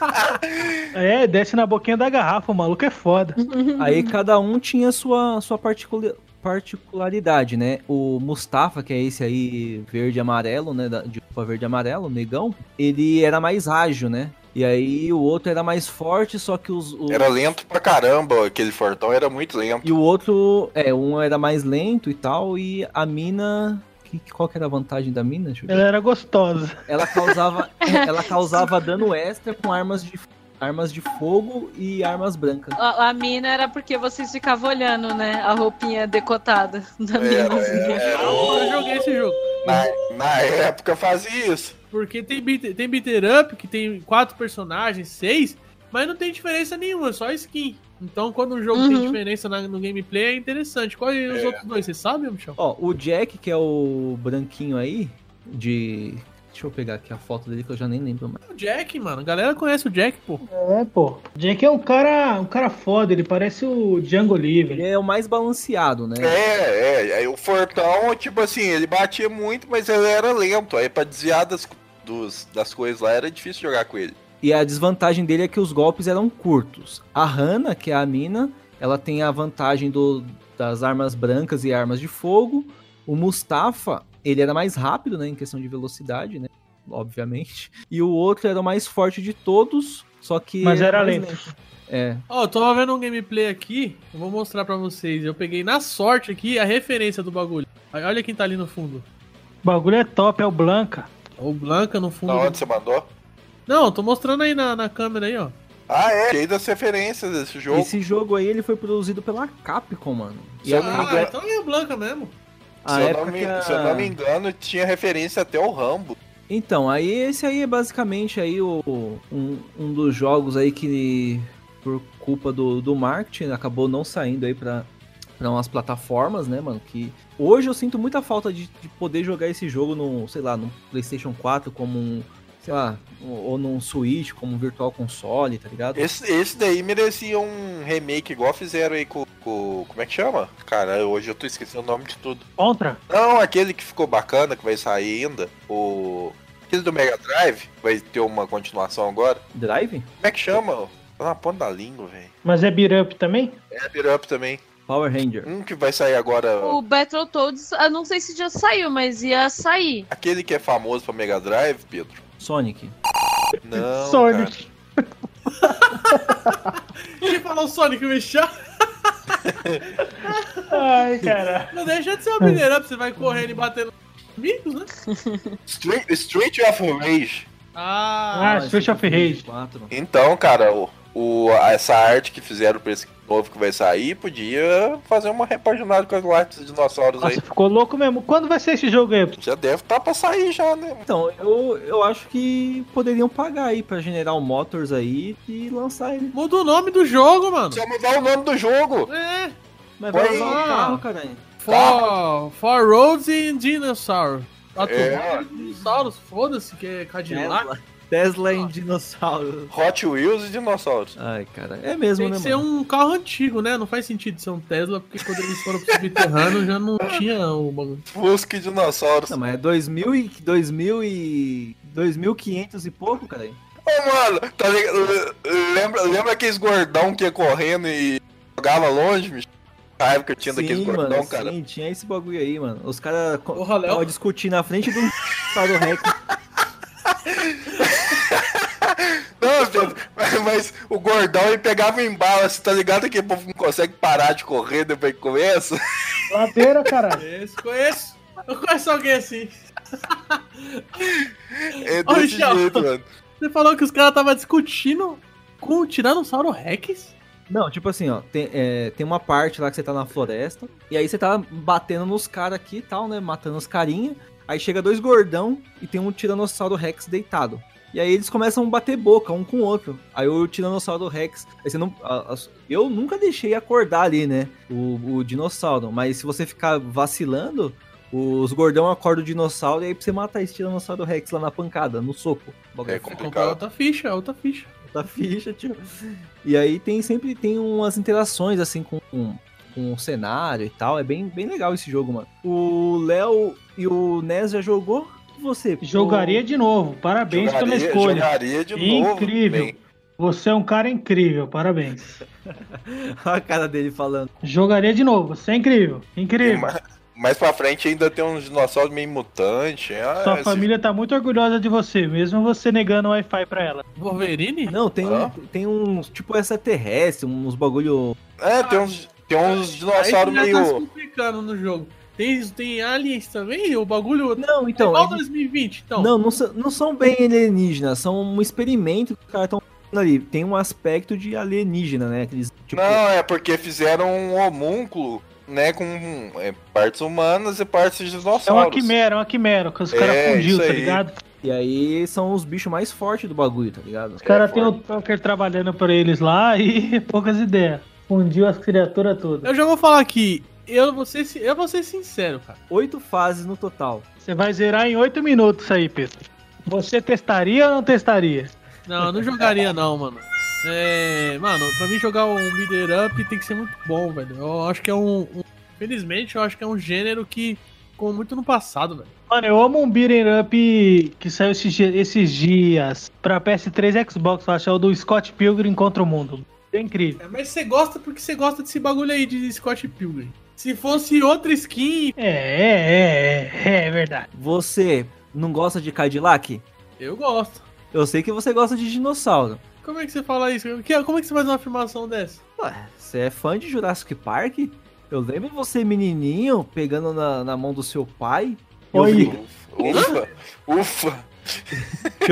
<laughs> é, desce na boquinha da garrafa, o maluco é foda. Aí cada um tinha sua, sua particula- particularidade, né? O Mustafa, que é esse aí verde e amarelo, né? De roupa verde e amarelo, negão, ele era mais ágil, né? E aí o outro era mais forte, só que os. os- Era lento pra caramba, aquele fortão era muito lento. E o outro, é, um era mais lento e tal, e a mina. que- Qual que era a vantagem da mina? Eu. Ela era gostosa. Ela causava, <laughs> ela causava dano extra com armas de, armas de fogo e armas brancas. A, a mina era porque vocês ficavam olhando, né? A roupinha decotada da Era, minazinha. era Eu o- joguei esse jogo. na, na época fazia isso. Porque tem beat, tem beater up, que tem quatro personagens, seis, mas não tem diferença nenhuma, é só skin. Então, quando um jogo tem Uhum. diferença na- no gameplay, é interessante. Quais os É. outros dois? Você sabe, Michel? Ó, o Jack, que é o branquinho aí, de. Deixa eu pegar aqui a foto dele que eu já nem lembro mais. O Jack, mano. A galera conhece o Jack, pô. É, pô. Jake é um cara, um cara foda, ele parece o Django Ele Livre. é o mais balanceado, né? É, é. Aí o Fortão, tipo assim, ele batia muito, mas ele era lento. Aí pra desviar das, dos- das coisas lá era difícil jogar com ele. E a desvantagem dele é que os golpes eram curtos. A Hana, que é a mina, ela tem a vantagem do, das armas brancas e armas de fogo. O Mustafa, ele era mais rápido, né, em questão de velocidade, né, obviamente. E o outro era o mais forte de todos, só que... Mas era mais lento. É, Ó, eu tava vendo um gameplay aqui, eu vou mostrar pra vocês. Eu peguei na sorte aqui a referência do bagulho. Olha quem tá ali no fundo. O bagulho é top, é o Blanca. O Blanca no fundo. Na do- onde você mandou? Não, eu tô mostrando aí na, na câmera aí, ó. Ah, é. Cheio das referências desse jogo. esse jogo aí, ele foi produzido pela Capcom, mano. E Se a, Ah, engano- então é o Blanca mesmo. a se, eu época não me, que a- se eu não me engano, tinha referência até o Rambo. Então, aí esse aí é basicamente aí o, um, um dos jogos aí que por culpa do, do marketing acabou não saindo aí pra, pra umas plataformas, né, mano? Que hoje eu sinto muita falta de, de poder jogar esse jogo no, sei lá, no PlayStation 4 como um, sei lá, ou, ou num Switch como um Virtual Console, tá ligado? Esse, esse daí merecia um remake igual fizeram aí com, com. Como é que chama? Cara, hoje eu tô esquecendo o nome de tudo. Contra? Não, aquele que ficou bacana, que vai sair ainda. O. Aquele do Mega Drive, vai ter uma continuação agora. Drive? Como é que chama? Tá na ponta da língua, velho. Mas é beat up também? É Beat Up também. Power Ranger. Um que vai sair agora. O Battletoads, eu não sei se já saiu, mas ia sair. Aquele que é famoso pra Mega Drive, Pedro. Sonic. Não. Sonic. <laughs> Quem falou Sonic Michel? Ai, cara. Não deixa de ser uma beater up, você vai correndo e batendo amigos, né? Street, Street of Rage. Ah, Ah, Street of Rage. 4. Então, cara, o, o- essa arte que fizeram pra esse novo que vai sair, podia fazer uma repaginada com as artes de dinossauros aí. Nossa, ficou louco mesmo. Quando vai ser esse jogo aí? Já deve estar pra sair já, né? Então, eu, eu acho que poderiam pagar aí pra General Motors aí e lançar ele. muda o nome do jogo, mano. Só mudar o nome do jogo. É, Mas vai usar o carro, caralho. For, for Roads and Dinosaur. É. Automóvel e dinossauros, foda-se que é Cadillac. Tesla. Tesla em dinossauro. Hot Wheels e dinossauros. Ai, cara. É mesmo, Tem né, que ser mano? um carro antigo, né? Não faz sentido ser um Tesla, porque quando eles foram pro subterrâneo já não tinha o bagulho. Fusca e dinossauros. Não, mas é 2000 e... 2000 e... 2500 e pouco, cara. Ô, mano, tá ligado? Lembra, lembra aqueles gordão que ia correndo e jogava longe, bicho? A raiva que eu tinha daqueles gordão, mano, cara. sim, tinha esse bagulho aí, mano. Os caras Porra, Léo. estavam discutindo na frente do <laughs> Estado Rex. Não, mas, mas o gordão ele pegava em bala, você tá ligado que o povo não consegue parar de correr depois que começa? Ladeira, caralho. Conheço, conheço. Eu conheço alguém assim. É Ô, desse Michel. jeito, mano. Você falou que os caras estavam discutindo com o Tiranossauro Rex? Não, tipo assim, ó, tem, é, tem uma parte lá que você tá na floresta, e aí você tá batendo nos caras aqui e tal, né? Matando os carinha. Aí chega dois gordão e tem um Tiranossauro Rex deitado. E aí eles começam a bater boca um com o outro. Aí o Tiranossauro Rex. Aí você não, a- a- eu nunca deixei acordar ali, né? O, o dinossauro. Mas se você ficar vacilando, os gordão acordam o dinossauro e aí pra você matar esse Tiranossauro Rex lá na pancada, no soco. É É complicado. outra ficha, outra ficha. da ficha, tio. E aí tem sempre tem umas interações assim com, com, com o cenário e tal. É bem, bem legal esse jogo, mano. O Léo e o Nes já jogou? Você? Jogaria de novo. Parabéns pela Jogaria, escolha. jogaria de Incrível. novo. bem. Você é um cara incrível, parabéns. <laughs> a cara dele falando. Jogaria de novo, você é incrível. Incrível. Ma- mais pra frente ainda tem uns dinossauros meio mutantes. Ah, Sua esse- família tá muito orgulhosa de você, mesmo você negando o Wi-Fi pra ela. Wolverine? Não, tem, um, Hã? tem uns tipo extraterrestre, uns bagulho. É, tem uns, tem uns dinossauros tá se meio. complicando no jogo. Tem, tem aliens também? O bagulho. Não, é então. igual eles- 2020, então. Não, não, são- não são bem alienígenas, são um experimento que os caras estão ali. Tem um aspecto de alienígena, né? Aqueles, tipo, Não, é porque fizeram um homúnculo, né, com é, partes humanas e partes de É dinossauros. uma quimera, é uma quimera, que os É, caras fundiu, isso tá ligado? E aí são os bichos mais fortes do bagulho, tá ligado? Os caras É, têm o. Tucker trabalhando pra eles lá e <laughs> poucas ideias. Fundiu as criaturas todas. Eu já vou falar aqui. Eu vou ser, eu vou ser sincero, cara. Oito fases no total. Você vai zerar em 8 minutos aí, Pedro. Você testaria ou não testaria? Não, eu não jogaria não, mano. É, mano, pra mim jogar um beater up tem que ser muito bom, velho. Eu acho que é um, um- Felizmente, eu acho que é um gênero que ficou muito no passado, velho. Mano, eu amo um beat'em up que saiu esses dias pra PS3 e Xbox, eu acho, é o do Scott Pilgrim contra o mundo. É incrível. É, mas você gosta porque você gosta desse bagulho aí de Scott Pilgrim. Se fosse outra skin, É, é, é, é, é verdade. Você não gosta de Cadillac? eu gosto. Eu sei que você gosta de dinossauro. Como é que você fala isso? Como é que você faz uma afirmação dessa? Ué, você é fã de Jurassic Park? Eu lembro você menininho pegando na, na mão do seu pai. Oi. Ufa, ufa.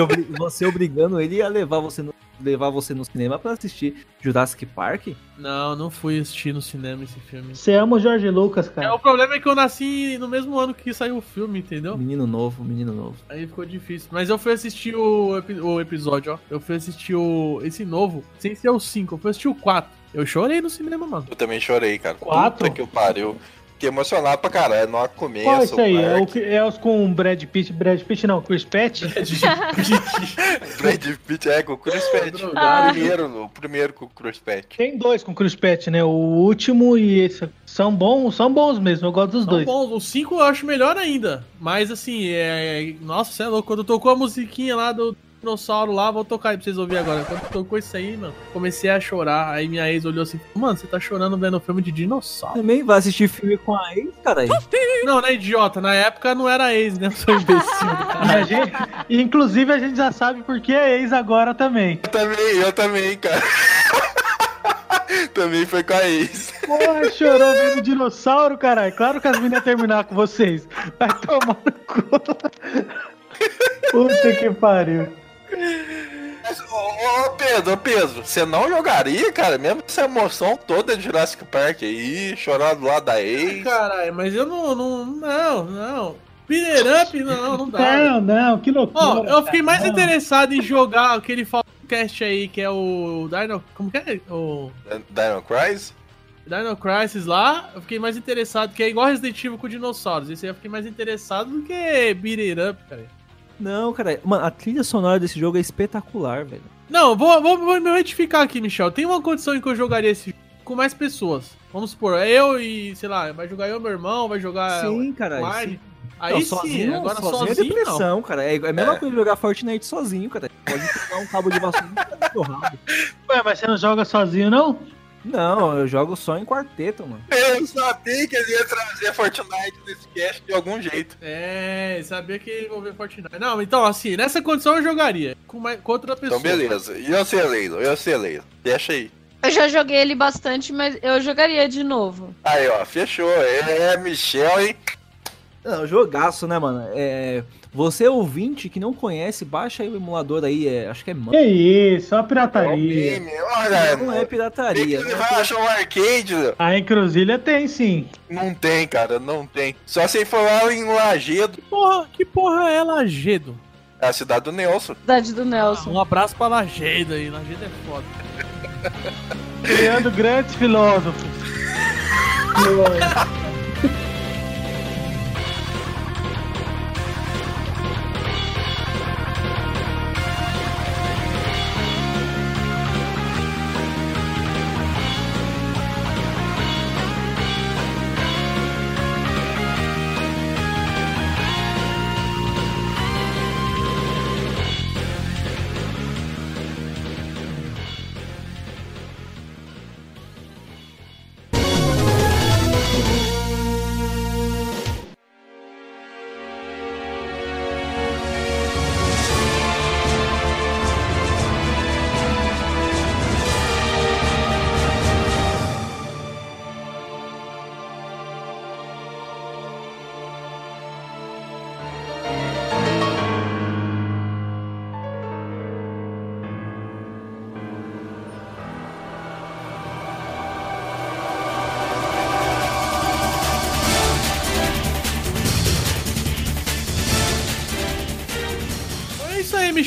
obri- você obrigando ele a levar você no, levar você no cinema pra assistir Jurassic Park? Não, não fui assistir no cinema esse filme. Você ama o Jorge Lucas, É, cara. o problema é que eu nasci no mesmo ano que saiu o filme, entendeu? Menino novo, menino novo. Aí ficou difícil. Mas eu fui assistir o, o episódio, ó. Eu fui assistir o esse novo, sem ser o 5, eu fui assistir o 4. Eu chorei no cinema, mano. Eu também chorei, cara. Quatro? Puta que eu pariu. Fiquei emocionado pra caralho. No começo. Qual é isso aí? o É, o que- é os com Brad Pitt, Brad Pitt não, Chris Pratt? Brad Pitt, <laughs> é, com o Chris Pratt. Drogado. O primeiro, o primeiro com o Chris Pratt. Tem dois com Chris Pratt, né? O último e esse. São bons, são bons mesmo, eu gosto dos São dois. bons. O 5 eu acho melhor ainda. Mas assim, é. Nossa, você é louco. Quando tocou a musiquinha lá do dinossauro lá, vou tocar aí pra vocês ouvirem agora. Quando tocou isso aí, mano, comecei a chorar. Aí minha ex olhou assim: Mano, você tá chorando vendo filme de dinossauro. Também vai assistir filme com a ex, cara. Não, né, idiota? Na época não era ex, né? Eu sou imbecil. <laughs> A Cara. gente- inclusive a gente já sabe por que é ex agora também. Eu também, eu também, cara. <laughs> também foi com a ex. Porra, chorou vendo dinossauro, caralho. Claro que as meninas iam terminar com vocês. Vai tomar no cu. Puta que pariu. Mas, Ô, ô, Pedro, ô, Pedro, você não jogaria, cara? Mesmo essa emoção toda de Jurassic Park aí, chorar do lado da ex. Caralho, mas eu não. Não, não. não. Peter Up, não, não dá. Não, não, que loucura. Ó, eu fiquei mais cara. interessado em jogar aquele cast aí, que é o Dino. Como que é? O Dino Crisis? Dino Crisis lá. Eu fiquei mais interessado, que é igual Resident Evil com dinossauros. Esse aí eu fiquei mais interessado do que Beat It Up, cara. Não, cara. Mano, a trilha sonora desse jogo é espetacular, velho. Não, vou, vou, vou me retificar aqui, Michel. Tem uma condição em que eu jogaria esse jogo com mais pessoas. Vamos supor, é eu e, sei lá, vai jogar eu, meu irmão, vai jogar Sim, cara. Sim. Aí Não, sim, sozinho, agora sozinho, sozinho, é não. depressão, cara. É, é a mesma É. coisa jogar Fortnite sozinho, cara. Pode pegar um cabo de vassoura e rabo. Ué, mas você não joga sozinho, não? Não, eu jogo só em quarteto, mano. Eu sabia que ele ia trazer Fortnite nesse cast de algum jeito. É, sabia que ia envolver Fortnite. Não, então, assim, nessa condição eu jogaria. Com, mais, com outra pessoa. Então, beleza. E eu sei, Leilo, eu sei, Leilo. Deixa aí. Eu já joguei ele bastante, mas eu jogaria de novo. Aí, ó, fechou. É, Michel, hein? Não, jogaço, né, mano? É, você ouvinte que não conhece, baixa aí o emulador aí, é, acho que é man. Que isso, Ó, pirataria. game. Olha, Não é pirataria. que né? vai achar um arcade. Léo. A encruzilha tem sim. Não tem, cara, não tem. Só se for lá em Lagedo, Porra, que porra é Lagedo? é a cidade do Nelson. Cidade do Nelson. Um abraço pra Lagedo aí. Lagedo é foda. Criando grandes filósofos. <laughs>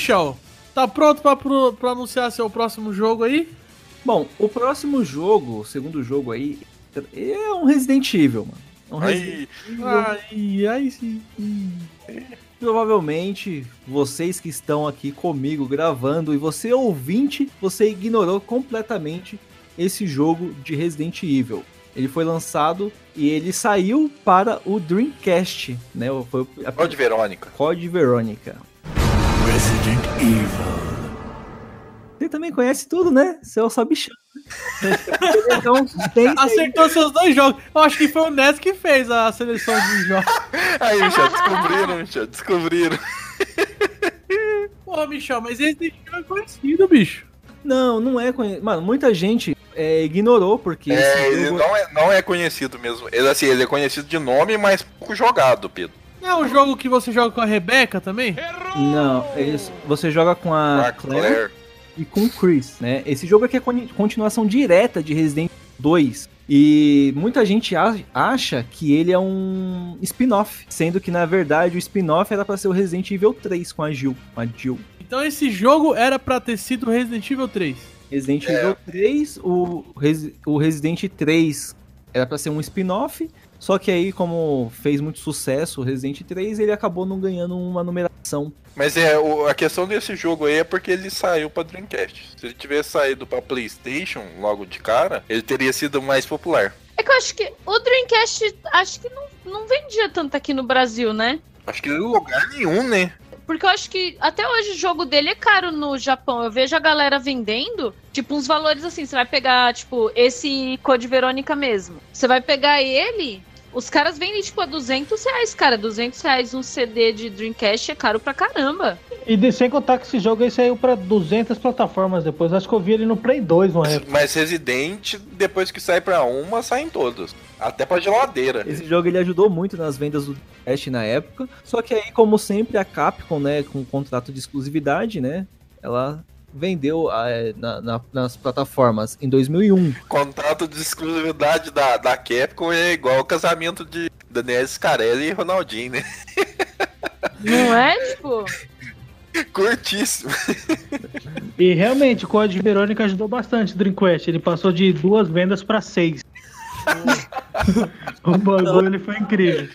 Michel, tá pronto pra anunciar seu próximo jogo aí? Bom, o próximo jogo, o segundo jogo aí, é um Resident Evil, mano. É um Resident Aí, Ai, ai, sim. Provavelmente vocês que estão aqui comigo gravando e você ouvinte, você ignorou completamente esse jogo de Resident Evil. Ele foi lançado e ele saiu para o Dreamcast, né? Foi a Pode Verônica. Code Veronica. Resident Evil. Você também conhece tudo, né? Você é o sabichão. <laughs> então, tem Acertou seus dois jogos. Eu acho que foi o Nes que fez a seleção de jogos. <laughs> Aí, Michel, descobriram, Michel, descobriram. <laughs> Pô, Michel, mas esse Evil é conhecido, bicho. Não, não é conhecido. Mano, muita gente é, ignorou porque É, esse ele jogo- não é, não é conhecido mesmo. Ele, assim, ele é conhecido de nome, mas pouco jogado, Pedro. Não é o jogo que você joga com a Rebeca também? Não, eles- você joga com a Ah, Claire, Claire. e com o Chris, né? Esse jogo aqui é con- continuação direta de Resident Evil 2. E muita gente a- acha que ele é um spin-off, sendo que na verdade o spin-off era pra ser o Resident Evil 3 com a Jill, com a Jill. Então esse jogo era pra ter sido Resident Evil 3. Resident É. Evil 3, o, Resi- o Resident 3 era pra ser um spin-off, só que aí como fez muito sucesso o Resident 3, ele acabou não ganhando uma numeração. Mas é, o- a questão desse jogo aí é porque ele saiu pra Dreamcast. Se ele tivesse saído pra PlayStation logo de cara, ele teria sido mais popular. É que eu acho que o Dreamcast acho que não, não vendia tanto aqui no Brasil, né? Acho que em lugar nenhum, né? Porque eu acho que até hoje o jogo dele é caro no Japão. Eu vejo a galera vendendo, tipo, uns valores assim. Você vai pegar, tipo, esse Code Verônica mesmo. Você vai pegar ele, os caras vendem, tipo, a 200 reais, cara. 200 reais um CD de Dreamcast é caro pra caramba. E de, sem contar que esse jogo aí saiu pra 200 plataformas depois. Acho que eu vi ele no Play 2 uma época. Mas Resident, depois que sai pra uma, saem todos. Até pra geladeira. Esse jogo ele ajudou muito nas vendas do Dreamcast na época, só que aí como sempre a Capcom, né, com o contrato de exclusividade, né, ela vendeu eh, na- na- nas plataformas em 2001. Contrato de exclusividade da, da Capcom é igual o casamento de Daniel Scarelli e Ronaldinho, né? <laughs> Não é, tipo... Curtíssimo. E realmente, o Código Verônica ajudou bastante o Dreamcast. Ele passou de duas vendas pra seis. <laughs> o bagulho ele foi incrível.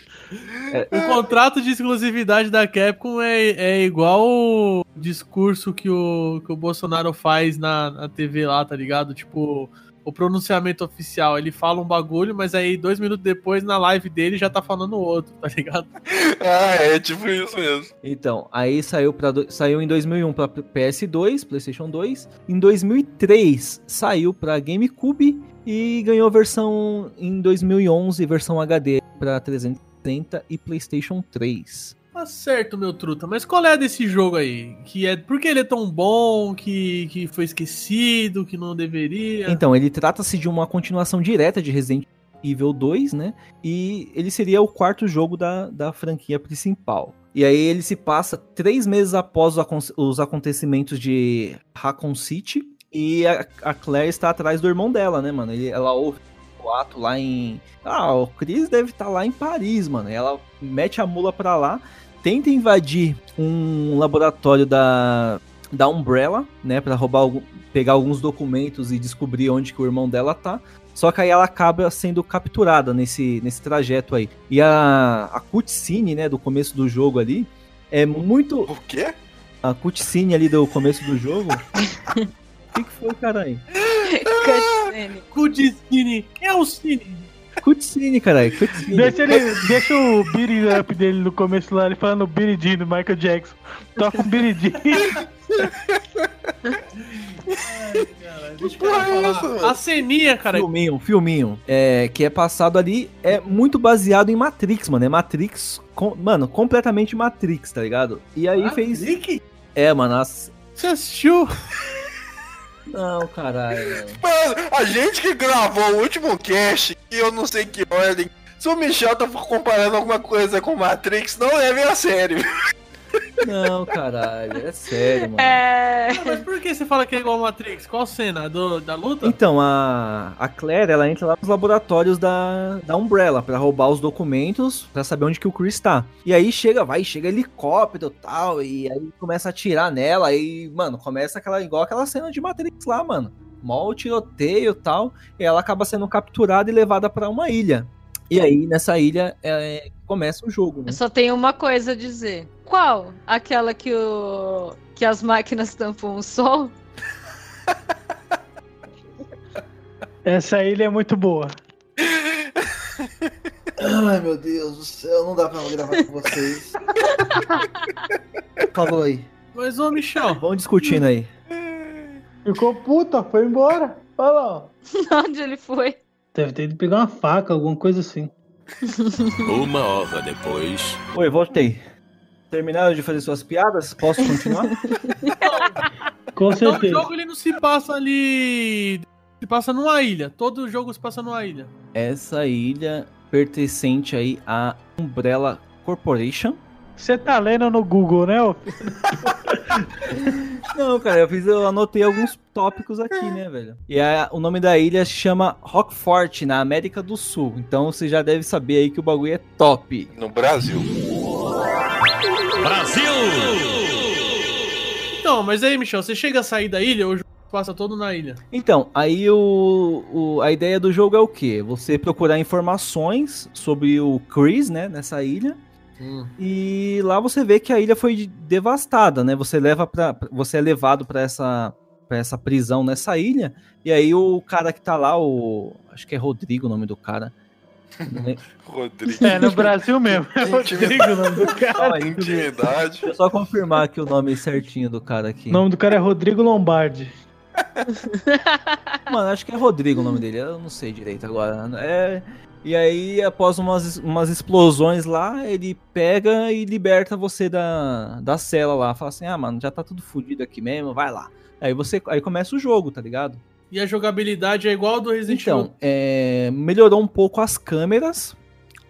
O contrato de exclusividade da Capcom é, é igual o discurso que o, que o Bolsonaro faz na, na TV lá, tá ligado? Tipo, o pronunciamento oficial. Ele fala um bagulho, mas aí dois minutos depois, na live dele, já tá falando outro, tá ligado? <laughs> Ah, é tipo isso mesmo. Então, aí saiu, pra, saiu em 2001 para PS2, PlayStation 2. Em 2003 saiu para GameCube e ganhou versão em 2011, versão HD para 360 e PlayStation 3. Tá certo, meu truta, mas qual é desse jogo aí? Que é, por que ele é tão bom, que, que foi esquecido, que não deveria? Então, ele trata-se de uma continuação direta de Resident Evil 2, né? E ele seria o quarto jogo da, da franquia principal. E aí ele se passa três meses após os acontecimentos de Raccoon City. E a, a Claire está atrás do irmão dela, né, mano? Ele- ela ouve o ato lá em. Ah, o Chris deve estar lá em Paris, mano. Ela mete a mula pra lá, tenta invadir um laboratório da, da Umbrella, né? Pra roubar algum, pegar alguns documentos e descobrir onde que o irmão dela tá. Só que aí ela acaba sendo capturada nesse, nesse trajeto aí. E a, a cutscene, né, do começo do jogo ali, é muito... O quê? A cutscene ali do começo do jogo... <laughs> O que, que foi, caralho? Cutscene. Kudiscine. Quem é o Cine? Cutscene, caralho, cutscene. Deixa, ele, deixa o beat it up dele no começo lá, ele falando Billy Jean do Michael Jackson. Toca o Billy Jean. <laughs> Deixa eu falar. A ceninha, cara. Filminho, filminho, é, que é passado ali, é muito baseado em Matrix, mano. É Matrix, com- mano, completamente Matrix, tá ligado? E aí fez. Rick, É, mano, as... Você assistiu? Não, caralho. mano. A gente que gravou o último cast, e eu não sei que ordem. Se o Michel tá comparando alguma coisa com Matrix, não leve a sério. Não, caralho, é sério, mano. É. Ah, Mas por que você fala que é igual a Matrix? Qual cena? Do, da luta? Então, a, a Claire, ela entra lá nos laboratórios da, da Umbrella pra roubar os documentos, pra saber onde que o Chris tá. E aí chega, vai, chega helicóptero e tal, e aí começa a atirar nela, e, mano, começa aquela, igual aquela cena de Matrix lá, mano. Mó tiroteio e tal, e ela acaba sendo capturada e levada pra uma ilha. E aí, nessa ilha, é, começa o jogo, né? Eu só tenho uma coisa a dizer. Qual? Aquela que o. que as máquinas tampam o sol? <laughs> Essa ilha é muito boa. Ai, meu Deus do céu, não dá pra gravar com vocês. Falou aí. Mas, ô Michel, Vamos discutindo aí. Ficou puta, foi embora. Olha lá. ó. <laughs> Onde ele foi? Deve ter ido pegar uma faca, alguma coisa assim. <laughs> Uma hora depois. Oi, voltei. Terminaram de fazer suas piadas? Posso continuar? <laughs> Com então o certeza. jogo ele não se passa ali. Se passa numa ilha. Todo jogo se passa numa ilha. Essa ilha pertencente aí à Umbrella Corporation. Você tá lendo no Google, né? <laughs> Não, cara, eu fiz, eu anotei alguns tópicos aqui, né, velho? E a- o nome da ilha se chama Rockfort, na América do Sul. Então você já deve saber aí que o bagulho é top. No Brasil. Então, mas aí, Michel, você chega a sair da ilha ou o jogo passa todo na ilha? Então, aí o, o- a ideia do jogo é o quê? Você procurar informações sobre o Chris, né, nessa ilha. E lá você vê que a ilha foi de- devastada, né? Você leva para você é levado para essa para essa prisão nessa ilha. E aí o cara que tá lá, o acho que é Rodrigo o nome do cara. <laughs> Rodrigo. É, no Brasil mesmo. É Rodrigo o nome do <laughs> cara. Intimidade. Deixa eu só confirmar aqui o nome certinho do cara aqui. O nome do cara é Rodrigo Lombardi. Mano, acho que é Rodrigo o nome dele, eu não sei direito agora. É, e aí, após umas, umas explosões lá, ele pega e liberta você da, da cela lá. Fala assim, ah, mano, já tá tudo fodido aqui mesmo, vai lá. Aí você aí começa o jogo, tá ligado? E a jogabilidade é igual ao do Resident Então, Evil. é, melhorou um pouco as câmeras,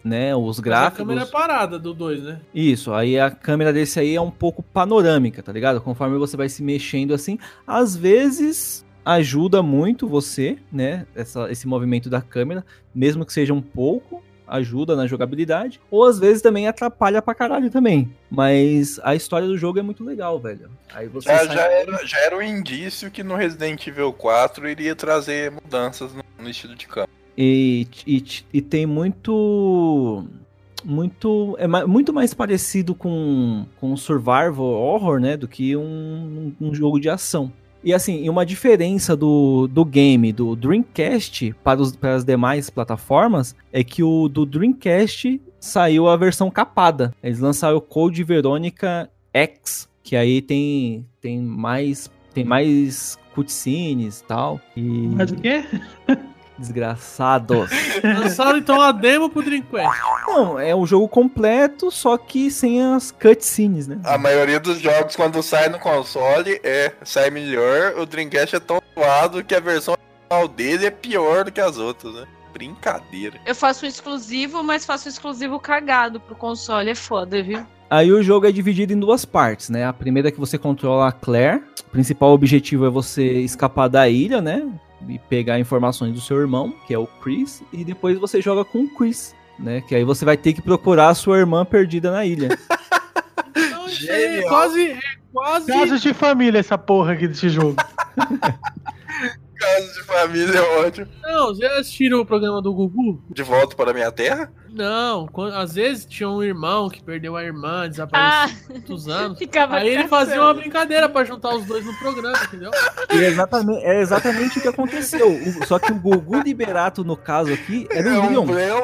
né? Os Mas a gráficos. câmera é parada do 2, né? Isso, aí a câmera desse aí é um pouco panorâmica, tá ligado? Conforme você vai se mexendo assim, às vezes ajuda muito você, né? Essa, esse movimento da câmera, mesmo que seja um pouco, ajuda na jogabilidade, ou às vezes também atrapalha pra caralho também. Mas a história do jogo é muito legal, velho. Aí você Já, sai- já, era, já era um indício que no Resident Evil 4 iria trazer mudanças no, no estilo de câmera. E, e, e tem muito. Muito. É muito mais parecido com, com survival horror, né? Do que um, um jogo de ação. E assim, uma diferença do, do game do Dreamcast para, os, para as demais plataformas é que o do Dreamcast saiu a versão capada. Eles lançaram o Code Veronica X, que aí tem, tem mais. Tem mais cutscenes e tal. E. Mas o quê? <laughs> Desgraçados. <laughs> Lançaram então a demo pro Dreamcast. Não, é o jogo completo, só que sem as cutscenes, né? A maioria dos jogos, quando sai no console, é sai melhor. O Dreamcast é tão zoado que a versão original dele é pior do que as outras, né? Brincadeira. Eu faço um exclusivo, mas faço um exclusivo cagado pro console. É foda, viu? Aí o jogo é dividido em duas partes, né? A primeira é que você controla a Claire. O principal objetivo é você escapar da ilha, né? E pegar informações do seu irmão, que é o Chris. E depois você joga com o Chris, né? Que aí você vai ter que procurar a sua irmã perdida na ilha. <laughs> Então, é quase. É quase. Casos de família essa porra aqui desse jogo. <laughs> Caso de família é ótimo. Não, já assistiram o programa do Gugu? De volta para a minha terra? Não, quando- às vezes tinha um irmão que perdeu a irmã, Ah, desapareceu há muitos anos. <laughs> ficava Aí ele fazia uma brincadeira pra juntar os dois no programa, entendeu? E é exatamente, é exatamente o que aconteceu. O- só que o Gugu Liberato, no caso aqui, era o é um Leon. problema.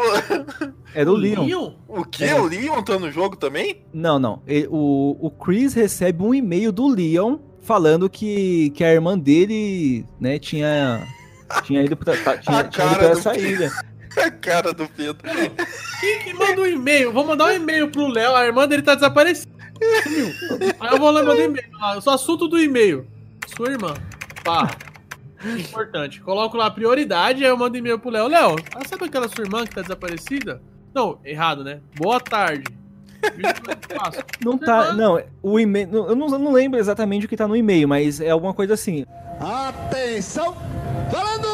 Era o Leon. Leon? O que? É. O Leon tá no jogo também? Não, não. O, o Chris recebe um e-mail do Leon falando que, que a irmã dele, né, tinha, tinha ido pra, tá- tinha, A tinha ido cara pra do essa Pedro. ilha. <laughs> A cara do Pedro. Quem que manda um e-mail? Vou mandar um e-mail pro Léo, a irmã dele tá desaparecida. Sumiu. Aí eu vou lá mandar e-mail. lá, O assunto do e-mail. Sua irmã. Pá. Importante. Coloco lá prioridade, aí eu mando e-mail pro Léo. Léo, sabe aquela sua irmã que tá desaparecida? Não, errado, né? Boa tarde. Não tá. Não, o e-mail. não- Eu não, eu não lembro exatamente o que tá no e-mail, mas é alguma coisa assim. Atenção! Falando!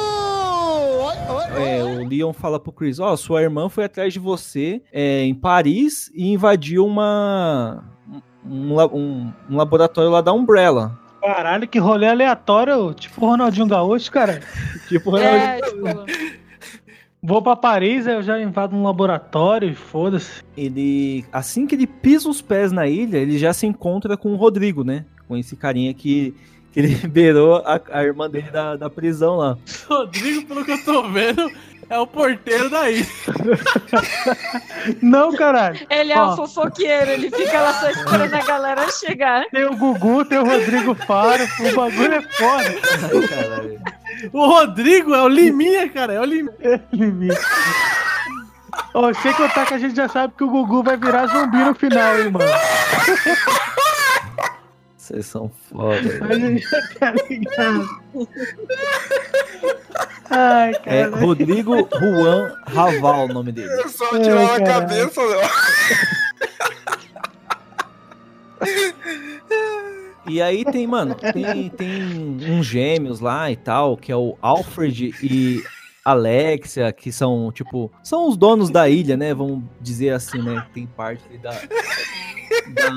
Oi, oi, É, o Leon fala pro Chris: Ó, sua irmã foi atrás de você é, em Paris e invadiu uma. Um, um- um laboratório lá da Umbrella. Caralho, que rolê aleatório, tipo o Ronaldinho Gaúcho, cara. <laughs> Tipo, É, tipo, Vou pra Paris, aí eu já invado um laboratório e foda-se. ele. Assim que ele pisa os pés na ilha, ele já se encontra com o Rodrigo, né? Com esse carinha que, que <laughs> liberou a, a irmã dele da, da prisão lá. <laughs> Rodrigo, pelo que eu tô vendo, é o porteiro daí. Não, caralho. ele é Ó. o fofoqueiro, ele fica lá só esperando a galera chegar. Tem o Gugu, tem o Rodrigo Faro, o bagulho é foda. Ai, <laughs> caralho. O Rodrigo é o Liminha, cara. É o Liminha. Limite. Ó, sem contar que a gente já sabe que o Gugu vai virar zumbi no final, hein, mano. Vocês são foda. A gente já tá ligado. Ai, É cara. Rodrigo Juan Raval o nome dele. É só tirar caralho. cabeça, né? E aí tem, mano, tem, tem uns gêmeos lá e tal, que é o Alfred e Alexia, que são, tipo, são os donos da ilha, né? Vamos dizer assim, né? Tem parte da. da.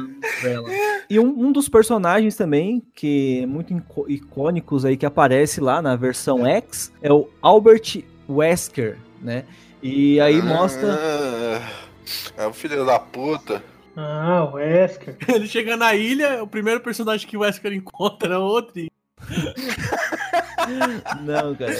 E um, um dos personagens também, que é muito icônicos aí, que aparece lá na versão X, é o Albert Wesker, né? E aí mostra. Ah, É o filho da puta. Ah, o Wesker. <laughs> Ele chega na ilha, o primeiro personagem que o Wesker encontra é o Rodrigo. <laughs> Não, cara.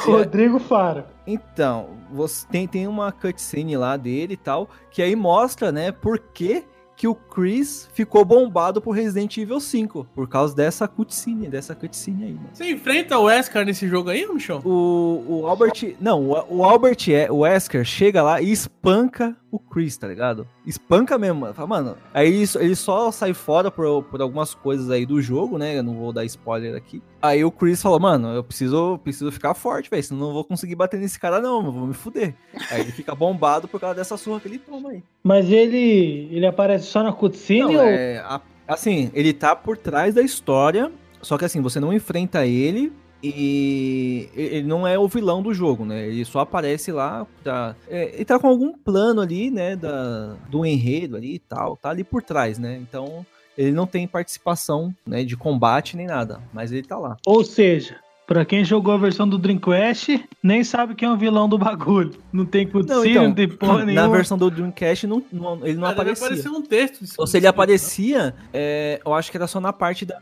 <laughs> Rodrigo Faro. Então, você tem, tem uma cutscene lá dele e tal, que aí mostra, né, por que, que o Chris ficou bombado por Resident Evil 5. Por causa dessa cutscene, dessa cutscene aí, mano. Você enfrenta o Wesker nesse jogo aí, Michel? O, o Albert. Não, o, o Albert é, o Wesker chega lá e espanca o Chris, tá ligado? Espanca mesmo, mano. Fala, mano. Aí ele, só- sai fora por, por algumas coisas aí do jogo, né? Eu não vou dar spoiler aqui. Aí o Chris falou, mano, eu preciso, preciso ficar forte, velho. Senão não vou conseguir bater nesse cara, não, eu vou me fuder. Aí ele fica bombado por causa dessa surra que ele toma aí. Mas ele, ele aparece só na cutscene Não, ou... é, a- assim, ele tá por trás da história, só que assim, você não enfrenta ele e ele não é o vilão do jogo, né? Ele só aparece lá, pra, é, ele tá com algum plano ali, né, da, do enredo ali e tal, tá ali por trás, né? Então, ele não tem participação, né, de combate nem nada, mas ele tá lá. Ou seja, pra quem jogou a versão do Dreamcast, nem sabe quem é o vilão do bagulho. Não tem cutscene, não, tem porra na nenhuma. versão do Dreamcast não, não- ele não deve aparecia. aparecer um texto. Ou se ele aparecia, é, eu acho que era só na parte da,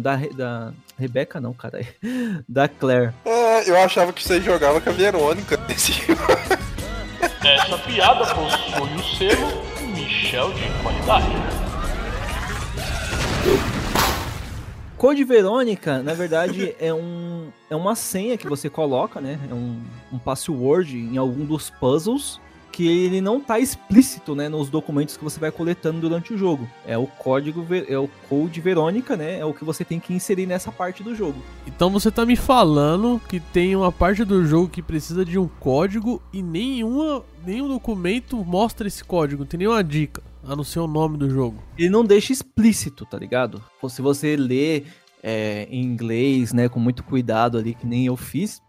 da, da Rebeca, não, cara. <laughs> Da Claire. É, eu achava que você jogava com a Verônica nesse jogo. Essa piada possui o selo Michel de qualidade. Code Verônica, na verdade, <laughs> é, um, é uma senha que você coloca, né? É um, um password em algum dos puzzles que ele não tá explícito, né, nos documentos que você vai coletando durante o jogo. É o código, é o Code Verônica, né? É o que você tem que inserir nessa parte do jogo. Então você tá me falando que tem uma parte do jogo que precisa de um código e nenhuma, nenhum documento mostra esse código, não tem nenhuma dica, a não ser o nome do jogo. ele não deixa explícito, tá ligado? Se você lê é, em inglês, né, com muito cuidado ali, que nem eu fiz,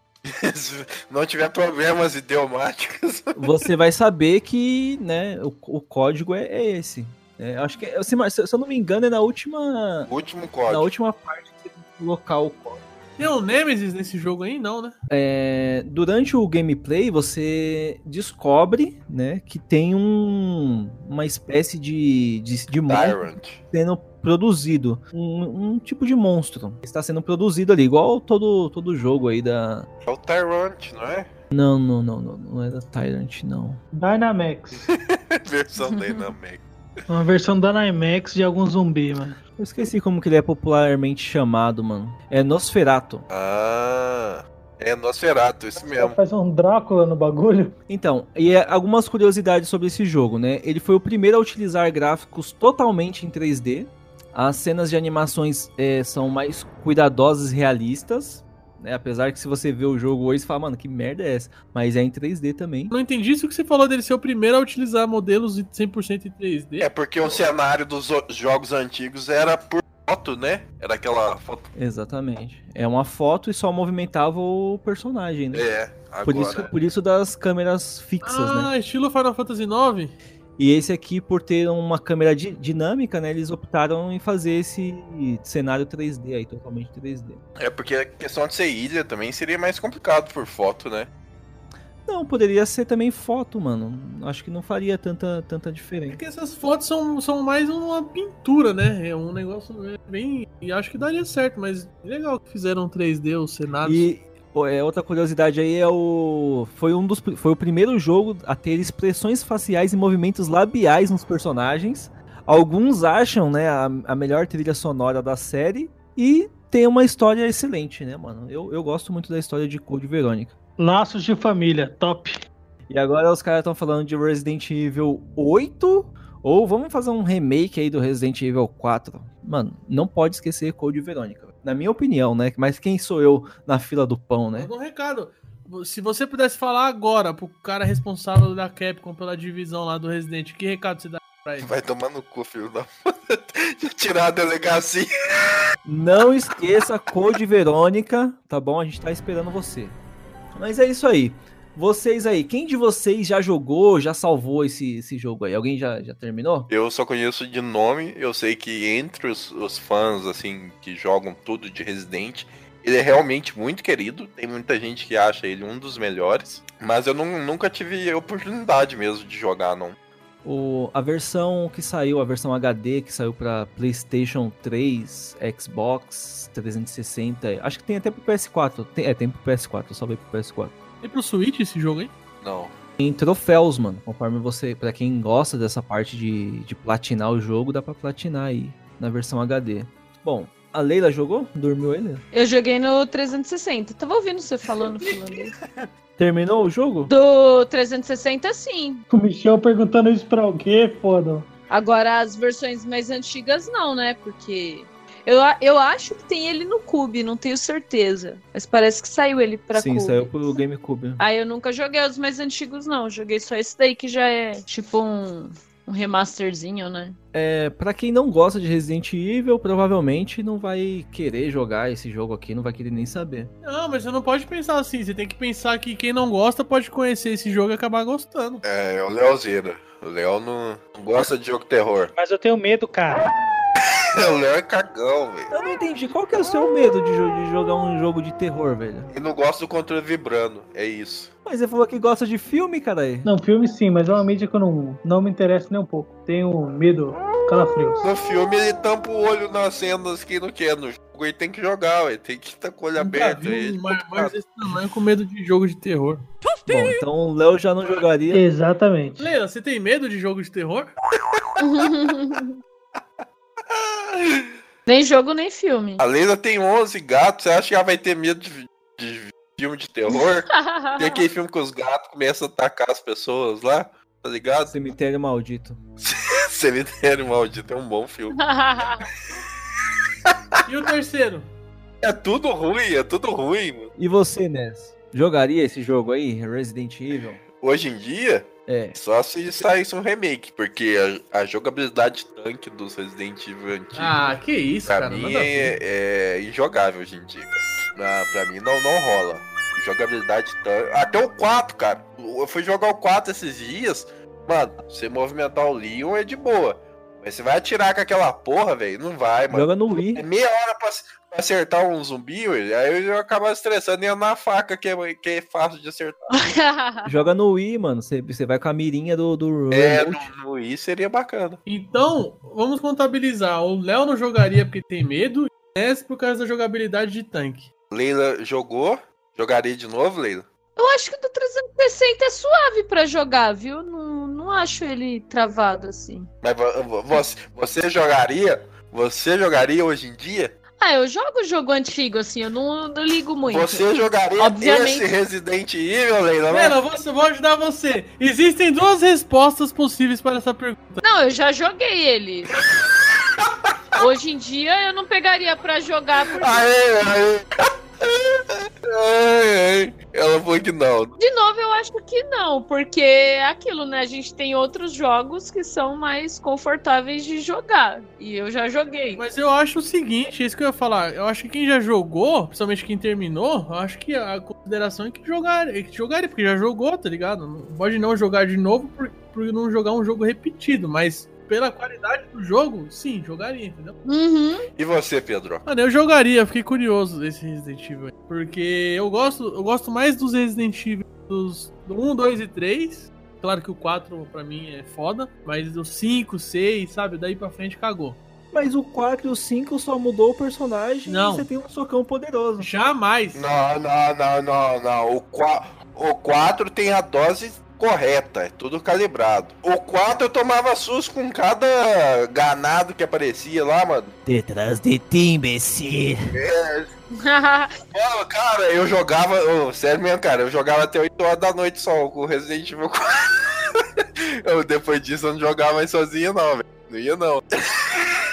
Se não tiver problemas idiomáticos. você vai saber que, né, o, o código é, é esse. É, acho que, se, se eu não me engano, é na última, Último na código. última parte que você tem que colocar o código. Tem um Nemesis nesse jogo aí? Não, né? É, durante o gameplay, você descobre, né, que tem um, uma espécie de, de, de monstro Tyrant. sendo produzido. Um, um tipo de monstro. Está sendo produzido ali, igual todo, todo jogo aí da. É o Tyrant, não é? Não, não, não, não. Não é da Tyrant, não. Dynamax. <laughs> Versão Dynamic. Uma versão Dynamax de algum zumbi, mano. Eu esqueci como que ele é popularmente chamado, mano. É Nosferato. Ah, é Nosferatu, esse mesmo. Faz um Drácula no bagulho. Então, e é, algumas curiosidades sobre esse jogo, né? Ele foi o primeiro a utilizar gráficos totalmente em 3D. As cenas de animações é, são mais cuidadosas e realistas, né? Apesar que se você vê o jogo hoje, você fala, mano, que merda é essa? Mas é em 3D também. Não entendi isso que você falou dele ser o primeiro a utilizar modelos de 100% em 3D. É porque o cenário dos jogos antigos era por foto, né? Era aquela foto. Exatamente. É uma foto e só movimentava o personagem, né? É, agora. Por isso, por isso das câmeras fixas, né? ah, estilo Final Fantasy IX? E esse aqui, por ter uma câmera di- dinâmica, né? Eles optaram em fazer esse cenário 3D aí, totalmente 3D. É porque a questão de ser ilha também seria mais complicado por foto, né? Não, poderia ser também foto, mano. Acho que não faria tanta, tanta É diferença. que essas fotos são, são mais uma pintura, né? É um negócio bem. E acho que daria certo, mas legal que fizeram 3D os cenários. E é, outra curiosidade aí é o. Foi um dos. Foi o primeiro jogo a ter expressões faciais e movimentos labiais nos personagens. Alguns acham, né, a, a melhor trilha sonora da série. E tem uma história excelente, né, mano? Eu, eu gosto muito da história de Code Verônica. Laços de família, top. E agora os caras estão falando de Resident Evil 8 ou vamos fazer um remake aí do Resident Evil 4. Mano, não pode esquecer Code Verônica. Na minha opinião, né? Mas quem sou eu na fila do pão, né? Um recado. Se você pudesse falar agora pro cara responsável da Capcom pela divisão lá do Resident, que recado você dá pra ele? Vai tomar no cu, filho da puta. <laughs> Tirar a delegacia. Não esqueça Code Verônica, tá bom? A gente tá esperando você. Mas é isso aí. Vocês aí, quem de vocês já jogou, já salvou esse, esse jogo aí? Alguém já, já terminou? Eu só conheço de nome, eu sei que entre os, os fãs, assim, que jogam tudo de Resident, ele é realmente muito querido. Tem muita gente que acha ele um dos melhores. Mas eu não- nunca tive oportunidade mesmo de jogar, não. O, a versão que saiu, a versão HD que saiu pra PlayStation 3, Xbox 360, acho que tem até pro PS4. Tem, é, tem pro PS4, eu só veio pro PS4. Tem pro Switch esse jogo aí? Não. Tem troféus, mano. Conforme você, Pra quem gosta dessa parte de, de platinar o jogo, dá pra platinar aí na versão HD. Bom, a Leila jogou? Dormiu ele? Eu joguei no 360. Tava ouvindo você falando, falando isso. <laughs> Terminou o jogo? Do 360, sim. O Michel perguntando isso pra alguém, foda. Agora, as versões mais antigas, não, né? Porque. Eu, eu acho que tem ele no Cube, não tenho certeza. Mas parece que saiu ele pra Sim, Cube. saiu pro GameCube. Aí eu nunca joguei os mais antigos, não. Joguei só esse daí que já é tipo um, um remasterzinho, né? É, pra quem não gosta de Resident Evil, provavelmente não vai querer jogar esse jogo aqui, não vai querer nem saber. Não, mas você não pode pensar assim. Você tem que pensar que quem não gosta pode conhecer esse jogo e acabar gostando. É, é o Leozeira. O Léo não, não gosta de jogo terror. Mas eu tenho medo, cara. <laughs> o Léo é cagão, velho. Eu não entendi, qual que é o seu medo de, jo- de jogar um jogo de terror, velho? E não gosta do controle vibrando. É isso. Mas você falou que gosta de filme, caralho. Não, filme sim, mas é uma mídia que eu não, não me interessa nem um pouco. Tenho medo, calafrios. No filme ele tampa o olho nas cenas que não quer. No jogo ele tem que jogar, velho. Tem que estar com o olho Nunca aberto. vi aí. um mar- mas esse tamanho com medo de jogo de terror. Bom, então o Léo já não jogaria. Exatamente. Leila, você tem medo de jogo de terror? <laughs> nem jogo, nem filme. A Leila tem 11 gatos. Você acha que ela vai ter medo de, de filme de terror? <laughs> Tem aquele filme que os gatos começam a atacar as pessoas lá. Tá ligado? Cemitério Maldito. <laughs> Cemitério Maldito é um bom filme. <laughs> E o terceiro? É tudo ruim, é tudo ruim, mano. E você, Ness? Jogaria esse jogo aí, Resident Evil? Hoje em dia, É. só se saísse um remake, porque a, a jogabilidade tanque dos Resident Evil antigos, Ah, que isso, pra cara. mim, é, é injogável hoje em dia, cara. Pra, pra mim não, não rola. Jogabilidade tanque. Até o 4, cara. Eu fui jogar o 4 esses dias. Mano, você movimentar o Leon é de boa. Mas você vai atirar com aquela porra, velho? Não vai, mano. Joga no É Wii. meia hora pra, pra acertar um zumbi, velho. Aí eu acabo estressando e é na faca que é, que é fácil de acertar. <laughs> Joga no Wii, mano. Você, você vai com a mirinha do, do É, no, no Wii seria bacana. Então, vamos contabilizar. O Léo não jogaria porque tem medo e o Ness por causa da jogabilidade de tanque. Leila jogou. Jogaria de novo, Leila? Eu acho que o do 360 é suave pra jogar, viu? Não, não acho ele travado assim. Mas vo- vo- você, você jogaria? Você jogaria hoje em dia? Ah, eu jogo jogo antigo, assim, eu não, não ligo muito. Você jogaria Obviamente. esse Resident Evil, Leila? Leila, eu vou, vou ajudar você. Existem duas respostas possíveis para essa pergunta. Não, eu já joguei ele. <laughs> Hoje em dia eu não pegaria pra jogar porque Aê, aê. Ai, ai. Ela foi que não. De novo, eu acho que não, porque é aquilo, né? A gente tem outros jogos que são mais confortáveis de jogar. E eu já joguei. Mas eu acho o seguinte, é isso que eu ia falar. Eu acho que quem já jogou, principalmente quem terminou, eu acho que a consideração é que jogaria, é que jogaria porque já jogou, tá ligado? Não- Pode não jogar de novo por, por não jogar um jogo repetido, mas pela qualidade do jogo, sim, jogaria, entendeu? Uhum. E você, Pedro? Mano, eu jogaria, fiquei curioso desse Resident Evil. aí, Porque eu gosto, eu gosto mais dos Resident Evil dos do 1, 2 e 3. Claro que o 4 pra mim é foda, mas do 5, 6, sabe? Daí pra frente cagou. Mas o 4 e o 5 só mudou o personagem Não. e você tem um socão poderoso. Jamais. Não, não, não, não, não. O 4, o 4 tem a dose correta, é tudo calibrado. O 4 eu tomava susto com cada ganado que aparecia lá, mano. Detrás de ti, imbecil. <laughs> Mano, cara, eu jogava, ô, sério mesmo, cara, eu jogava até 8 horas da noite só com o Resident Evil 4. <laughs> eu, depois disso eu não jogava mais sozinho não, velho. Não ia não. <laughs>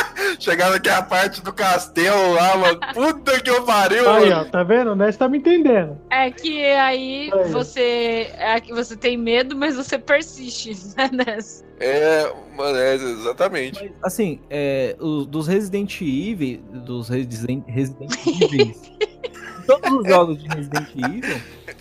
<laughs> Chegava naquela parte do castelo lá, mano. Puta que eu pariu, Aí, mano. ó, tá vendo? O Ness tá me entendendo. É que aí Aí. você. É que você tem medo, mas você persiste, <laughs> né, Ness? É, mano, é, exatamente. Assim, é, os, dos Resident Evil, dos Resident, Resident Evil, <laughs> todos os jogos de Resident Evil,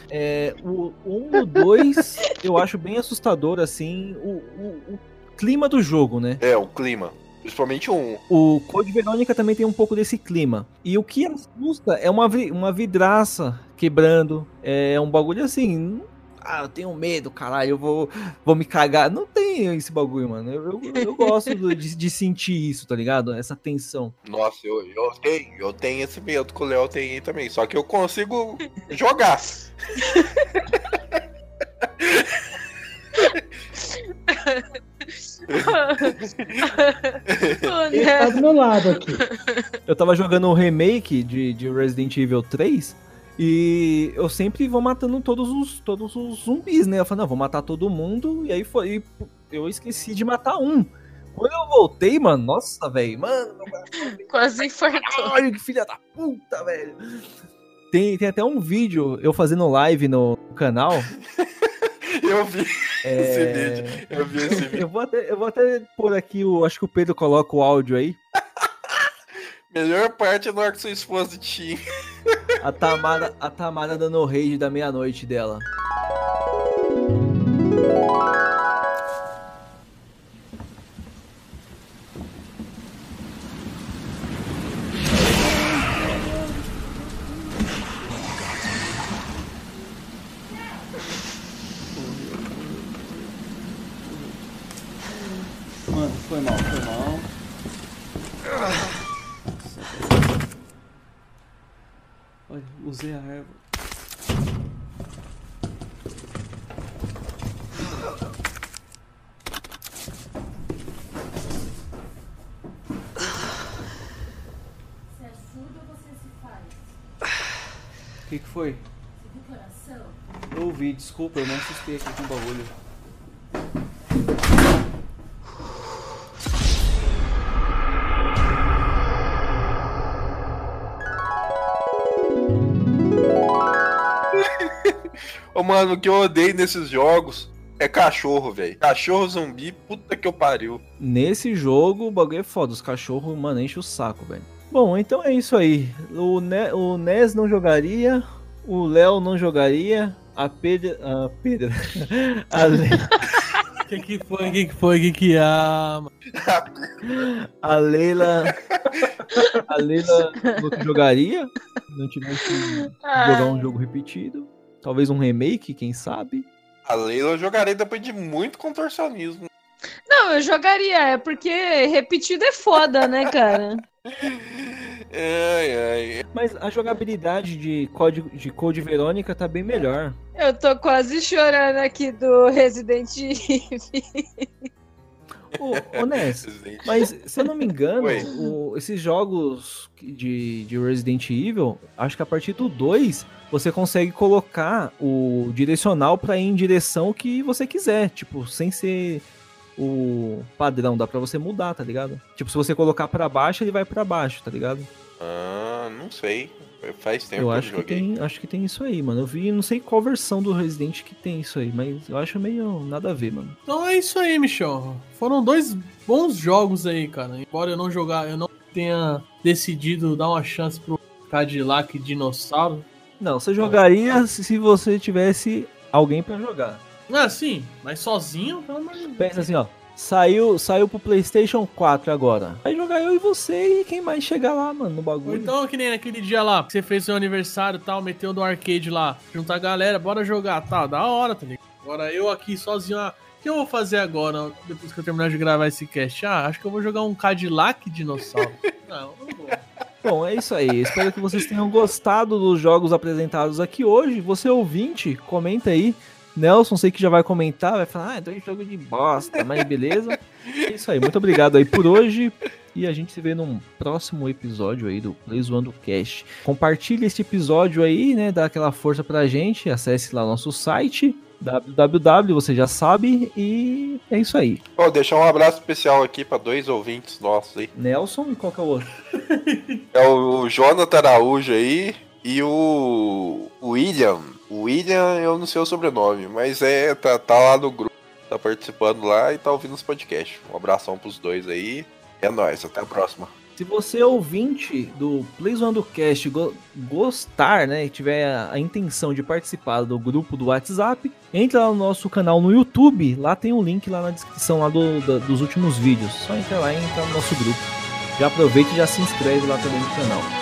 é, o 1 e o 2 eu acho bem assustador, assim, o, o- o clima do jogo, né? É, o clima. Principalmente 1. O Code Verônica também tem um pouco desse clima. E o que assusta é uma, vi- uma vidraça quebrando. É um bagulho assim. Ah, eu tenho medo, caralho, eu vou, vou me cagar. Não tem esse bagulho, mano. Eu, eu, eu gosto de, de sentir isso, tá ligado? Essa tensão. Nossa, eu, eu tenho, eu tenho esse medo que o Léo tem aí também. Só que eu consigo jogar. <laughs> Ele tá do meu lado aqui. Eu tava jogando o remake de, de Resident Evil 3 e eu sempre vou matando todos os, todos os zumbis, né? Eu falei, não, vou matar todo mundo. E aí foi. e eu esqueci de matar um. Quando eu voltei, mano, nossa, velho, mano, Quase infartou. Caralho, que filha da puta, velho. Tem, tem até um vídeo eu fazendo live no canal. <laughs> <laughs> Eu vi É, esse vídeo. Eu vi esse <laughs> vídeo. Eu vou, até, eu vou até pôr aqui o. Acho que o Pedro coloca o áudio aí. Melhor parte é na hora que sua esposa tinha. <laughs> A Tamara, a Tamara dando o rage da meia-noite dela. Foi mal, foi mal. Olha, usei a erva. Você surdo ou você se faz? O que, que foi? Eu ouvi, desculpa, eu não assustei aqui com o bagulho. Ô, mano, o que eu odeio nesses jogos é cachorro, velho. Cachorro zumbi, puta que eu pariu. Nesse jogo, o bagulho é foda. Os cachorros, mano, enche o saco, velho. Bom, então é isso aí. O, ne o Nes não jogaria. O Léo não jogaria. A Pedra. A Pedra. <laughs> A, Le O que, que foi? O que, que foi? O que, que há? a Leila. A Leila falou que jogaria. Não tivesse que jogar um jogo repetido. Talvez um remake, quem sabe. A Leila eu jogarei depois de muito contorcionismo. Não, eu jogaria, é porque repetido é foda, né, cara? <laughs> Ai, ai. Mas a jogabilidade de Code, de Code Verônica tá bem melhor. Eu tô quase chorando aqui do Resident Evil. Ô, ô Ness, <laughs> mas se eu não me engano, o- esses jogos de, de Resident Evil, acho que a partir do 2 você consegue colocar o direcional pra ir em direção que você quiser, tipo, sem ser o padrão, dá pra você mudar, tá ligado? Tipo, se você colocar pra baixo, ele vai pra baixo, tá ligado? Ah, não sei. Faz tempo Eu que acho eu que, joguei. tem, acho que tem isso aí, mano. Eu vi, não sei qual versão do Resident que tem isso aí, mas eu acho meio nada a ver, mano. Então é isso aí, Michel. Foram dois bons jogos aí, cara. Embora eu não jogar, eu não tenha decidido dar uma chance pro Cadillac Dinossauro. Não, você jogaria se se você tivesse alguém pra jogar. Ah, sim, mas sozinho, pelo amor de Deus. Pensa assim, ó. Saiu, saiu pro PlayStation 4 agora. Vai jogar eu e você e quem mais chegar lá, mano, no Ou bagulho. então, que nem naquele dia lá, que você fez seu aniversário e tal, meteu no arcade lá, juntar a galera, bora jogar, tá, da hora, tá ligado? Agora eu aqui sozinho, ah, o que eu vou fazer agora, depois que eu terminar de gravar esse cast? Ah, acho que eu vou jogar um Cadillac dinossauro. <laughs> não, não vou. Bom, é isso aí. Espero que vocês tenham gostado dos jogos apresentados aqui hoje. Você ouvinte, comenta aí. Nelson, sei que já vai comentar, vai falar, ah, então é jogo de bosta, mas beleza. É isso aí, muito obrigado aí por hoje. E a gente se vê num próximo episódio aí do Play Zoando Cast. Compartilhe este episódio aí, né? Dá aquela força pra gente. Acesse lá o nosso site, www, você já sabe. E é isso aí. Ó, deixar um abraço especial aqui pra dois ouvintes nossos aí. Nelson e qual que é o outro? É o Jonathan Araújo aí e o William. William, eu não sei o sobrenome, mas é tá, tá lá no grupo, tá participando lá e tá ouvindo os podcasts. Um abração pros dois aí. É nóis, até a próxima. Se você ouvinte do Play Zoando Cast go- gostar, né, e tiver a, a intenção de participar do grupo do WhatsApp, entra lá no nosso canal no YouTube, lá tem um link lá na descrição lá do- da- dos últimos vídeos. Só entra lá e entra no nosso grupo. Já aproveita e já se inscreve lá também no canal.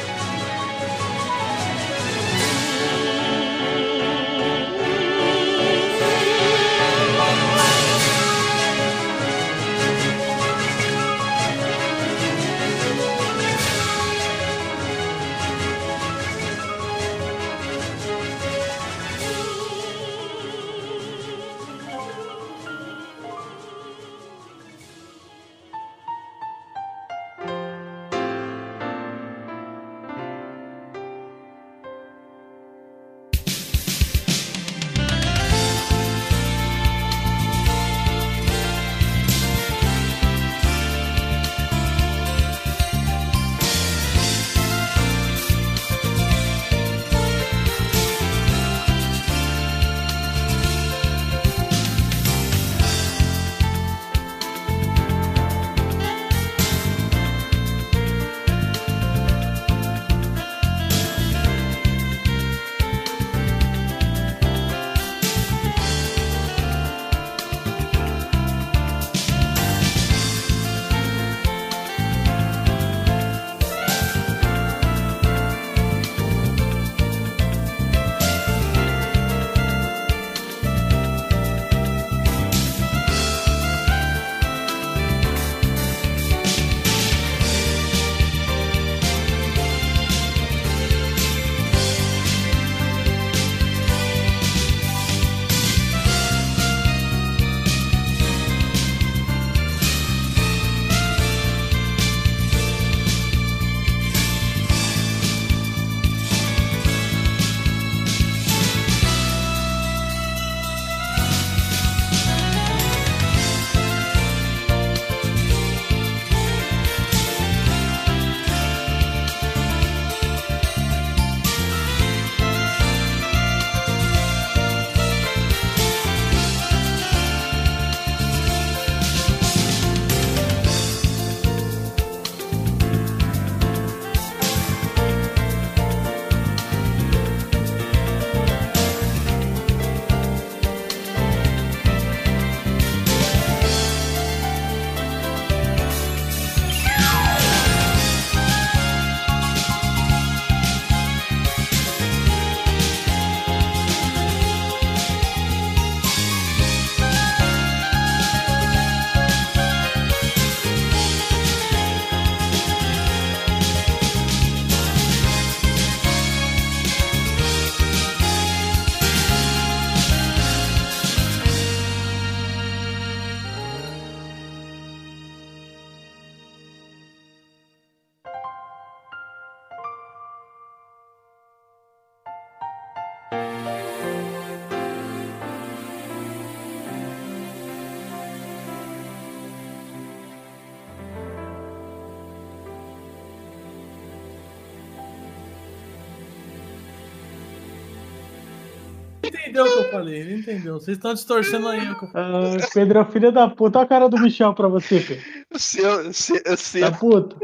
Falei, ele entendeu. Vocês estão distorcendo aí. Ah, Pedro é o filho da puta. Olha a cara do Michel pra você, Pedro. Se eu, se, se, Tá puto?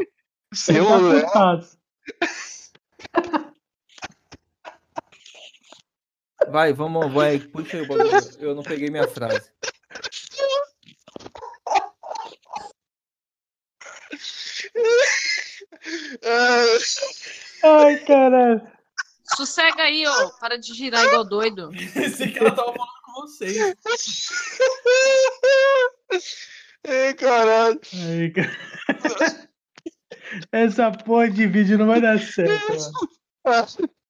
se Ele eu, tá é. Vai, vamos, vai, puxa aí o bagulho. Eu não peguei minha frase. Ah, Ai, caralho. Sossega aí, ó. Para de girar igual doido. <laughs> Esse que ela tava falando com vocês. Ai, caralho. Ai, cara. <laughs> Essa porra de vídeo não vai dar certo, mano. <laughs>